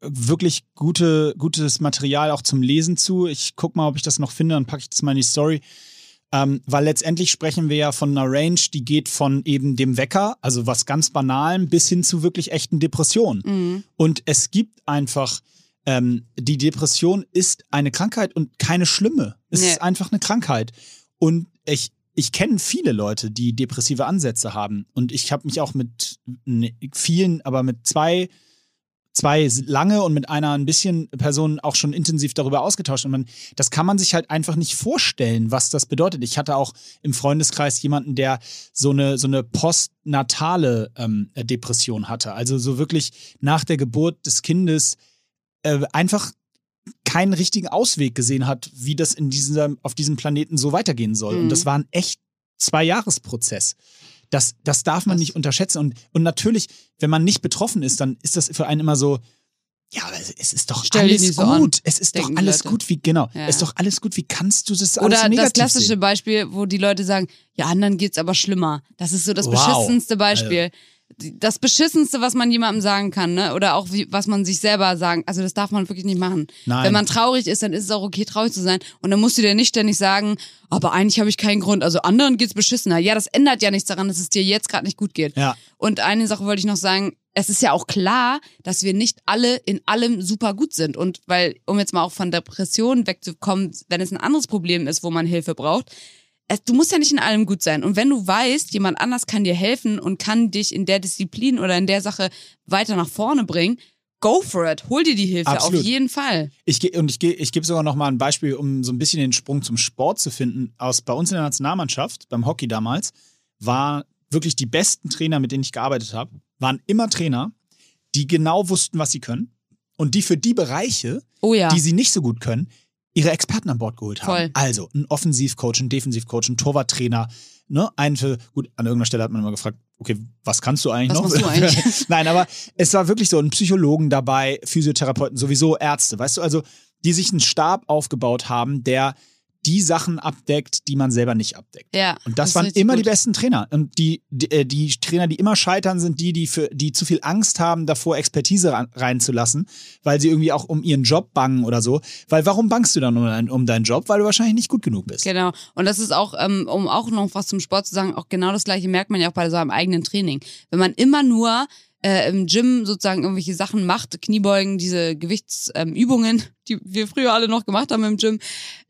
wirklich gute, gutes Material auch zum Lesen zu. Ich guck mal, ob ich das noch finde, dann packe ich das mal in die Story. Ähm, weil letztendlich sprechen wir ja von einer Range, die geht von eben dem Wecker, also was ganz Banalem, bis hin zu wirklich echten Depressionen. Mhm. Und es gibt einfach, ähm, die Depression ist eine Krankheit und keine schlimme. Es Nee. ist einfach eine Krankheit. Und ich, ich kenne viele Leute, die depressive Ansätze haben. Und ich habe mich auch mit vielen, aber mit zwei, zwei lange und mit einer ein bisschen Person auch schon intensiv darüber ausgetauscht. Und man, das kann man sich halt einfach nicht vorstellen, was das bedeutet. Ich hatte auch im Freundeskreis jemanden, der so eine, so eine postnatale ähm, Depression hatte. Also so wirklich nach der Geburt des Kindes äh, einfach keinen richtigen Ausweg gesehen hat, wie das in diesem, auf diesem Planeten so weitergehen soll. Mhm. Und das war ein echt Zwei-Jahres-Prozess. Das, das darf man Das- nicht unterschätzen. Und, und natürlich, wenn man nicht betroffen ist, dann ist das für einen immer so, ja, aber es ist doch Stell alles so an, gut. es ist doch alles Leute. gut. Wie, genau. Ja. Es ist doch alles gut. Wie kannst du das alles Oder negativ das klassische sehen? Beispiel, wo die Leute sagen, ja, anderen geht's aber schlimmer. Das ist so das Wow. Also beschissenste Beispiel. Das beschissenste, was man jemandem sagen kann, ne? Oder auch wie, was man sich selber sagen. Also das darf man wirklich nicht machen. Nein. Wenn man traurig ist, dann ist es auch okay, traurig zu sein. Und dann musst du dir nicht ständig sagen, aber eigentlich habe ich keinen Grund. Also anderen geht's beschissener. Ja, das ändert ja nichts daran, dass es dir jetzt gerade nicht gut geht. Ja. Und eine Sache wollte ich noch sagen, es ist ja auch klar, dass wir nicht alle in allem super gut sind. Und weil, um jetzt mal auch von Depressionen wegzukommen, wenn es ein anderes Problem ist, wo man Hilfe braucht, du musst ja nicht in allem gut sein. Und wenn du weißt, jemand anders kann dir helfen und kann dich in der Disziplin oder in der Sache weiter nach vorne bringen, go for it. Hol dir die Hilfe, Absolut. auf jeden Fall. Ich und ich, ich gebe sogar noch mal ein Beispiel, um so ein bisschen den Sprung zum Sport zu finden. Aus, bei uns in der Nationalmannschaft, beim Hockey damals, war wirklich die besten Trainer, mit denen ich gearbeitet habe, waren immer Trainer, die genau wussten, was sie können und die für die Bereiche, Oh ja. die sie nicht so gut können, ihre Experten an Bord geholt haben. Voll. Also ein Offensivcoach, ein Defensivcoach, ein Torwarttrainer, ne, einen für, gut, an irgendeiner Stelle hat man immer gefragt, okay, was kannst du eigentlich Was noch? machst du eigentlich? Nein, aber es war wirklich so ein Psychologen dabei, Physiotherapeuten, sowieso Ärzte, weißt du, also die sich einen Stab aufgebaut haben, der die Sachen abdeckt, die man selber nicht abdeckt. ja. Und das, ist waren immer die gut. besten Trainer. Und die, die, äh, die Trainer, die immer scheitern, sind die, die, für, die zu viel Angst haben, davor Expertise reinzulassen, weil sie irgendwie auch um ihren Job bangen oder so. Weil warum bangst du dann um, dein, um deinen Job? Weil du wahrscheinlich nicht gut genug bist. Genau. Und das ist auch, ähm, um auch noch was zum Sport zu sagen, auch genau das gleiche merkt man ja auch bei so einem eigenen Training. Wenn man immer nur äh, im Gym sozusagen irgendwelche Sachen macht, Kniebeugen, diese Gewichtsübungen, ähm, die wir früher alle noch gemacht haben im Gym,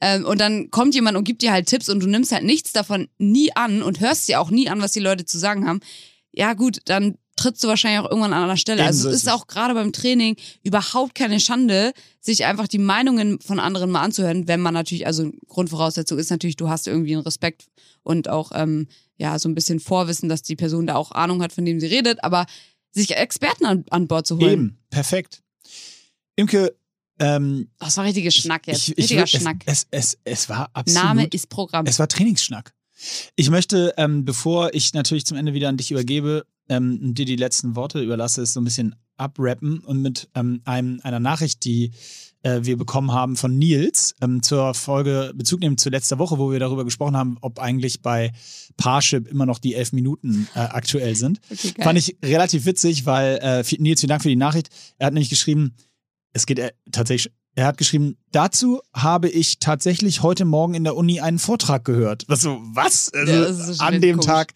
ähm, und dann kommt jemand und gibt dir halt Tipps und du nimmst halt nichts davon nie an und hörst dir auch nie an, was die Leute zu sagen haben. Ja gut, dann trittst du wahrscheinlich auch irgendwann an einer Stelle. Also es ist auch gerade beim Training überhaupt keine Schande, sich einfach die Meinungen von anderen mal anzuhören, wenn man natürlich, also Grundvoraussetzung ist natürlich, du hast irgendwie einen Respekt und auch ähm, ja so ein bisschen Vorwissen, dass die Person da auch Ahnung hat, von dem sie redet, aber sich Experten an, an Bord zu holen. Eben, perfekt. Imke, ähm, Das war richtiger Schnack jetzt. ich, ich, Richtiger will- Schnack. Es, es, es, es war absolut. Name ist Programm. Es war Trainingsschnack. Ich möchte, ähm, bevor ich natürlich zum Ende wieder an dich übergebe, ähm, dir die letzten Worte überlasse, ist so ein bisschen abrappen und mit ähm, einem, einer Nachricht, die äh, wir bekommen haben von Nils ähm, zur Folge, Bezug nehmen zu letzter Woche, wo wir darüber gesprochen haben, ob eigentlich bei Parship immer noch die elf Minuten äh, aktuell sind. Okay. Fand ich relativ witzig, weil äh, Nils, vielen Dank für die Nachricht. Er hat nämlich geschrieben, es geht äh, tatsächlich, er hat geschrieben, dazu habe ich tatsächlich heute Morgen in der Uni einen Vortrag gehört. Was so, was? Also, Ja, schon an dem komisch. Tag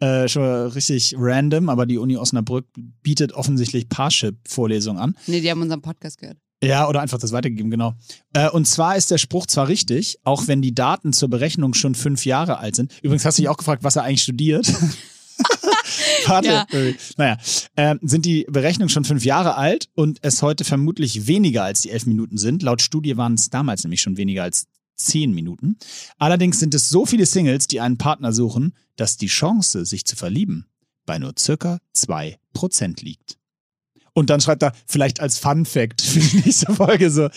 äh, schon richtig random, aber die Uni Osnabrück bietet offensichtlich Parship-Vorlesungen an. Nee, die haben unseren Podcast gehört. Ja, oder einfach das weitergegeben, genau. Äh, und zwar ist der Spruch zwar richtig, auch wenn die Daten zur Berechnung schon fünf Jahre alt sind. Übrigens hast du dich auch gefragt, was er eigentlich studiert. Warte. Ja. äh, Naja, ähm, sind die Berechnungen schon fünf Jahre alt und es heute vermutlich weniger als die elf Minuten sind. Laut Studie waren es damals nämlich schon weniger als zehn Minuten. Allerdings sind es so viele Singles, die einen Partner suchen, dass die Chance, sich zu verlieben, bei nur circa zwei Prozent liegt. Und dann schreibt er, vielleicht als Fun Fact für die nächste Folge so.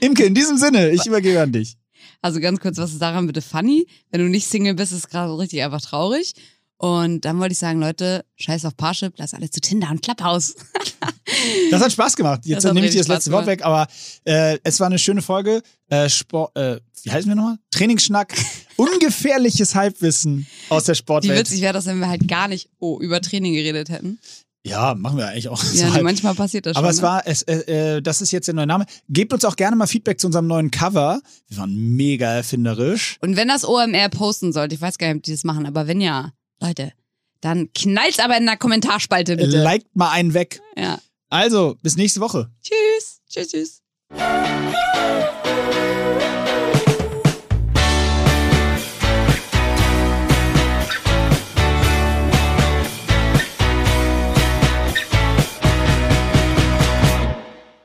Imke, in diesem Sinne, ich übergebe an dich. Also ganz kurz, was ist daran bitte funny? Wenn du nicht Single bist, ist gerade richtig einfach traurig. Und dann wollte ich sagen, Leute, scheiß auf Parship, lass alle zu Tinder und Clubhouse. Das hat Spaß gemacht. Jetzt nehme ich dir das letzte Spaß Wort weg, aber äh, es war eine schöne Folge. Äh, Sport, äh, wie heißen wir nochmal? Trainingsschnack. Ungefährliches Halbwissen aus der Wie Sportwelt. witzig wäre das, wenn wir halt gar nicht oh, über Training geredet hätten. Ja, machen wir eigentlich auch. so Ja, halb. manchmal passiert das aber schon. es war, es, äh, äh, das ist jetzt der neue Name. Gebt uns auch gerne mal Feedback zu unserem neuen Cover. Wir waren mega erfinderisch. Und wenn das OMR posten sollte, ich weiß gar nicht, ob die das machen, aber wenn ja, Leute, dann knallt's aber in der Kommentarspalte bitte. Liked mal einen weg. ja. Also, bis nächste Woche. Tschüss. Tschüss, tschüss.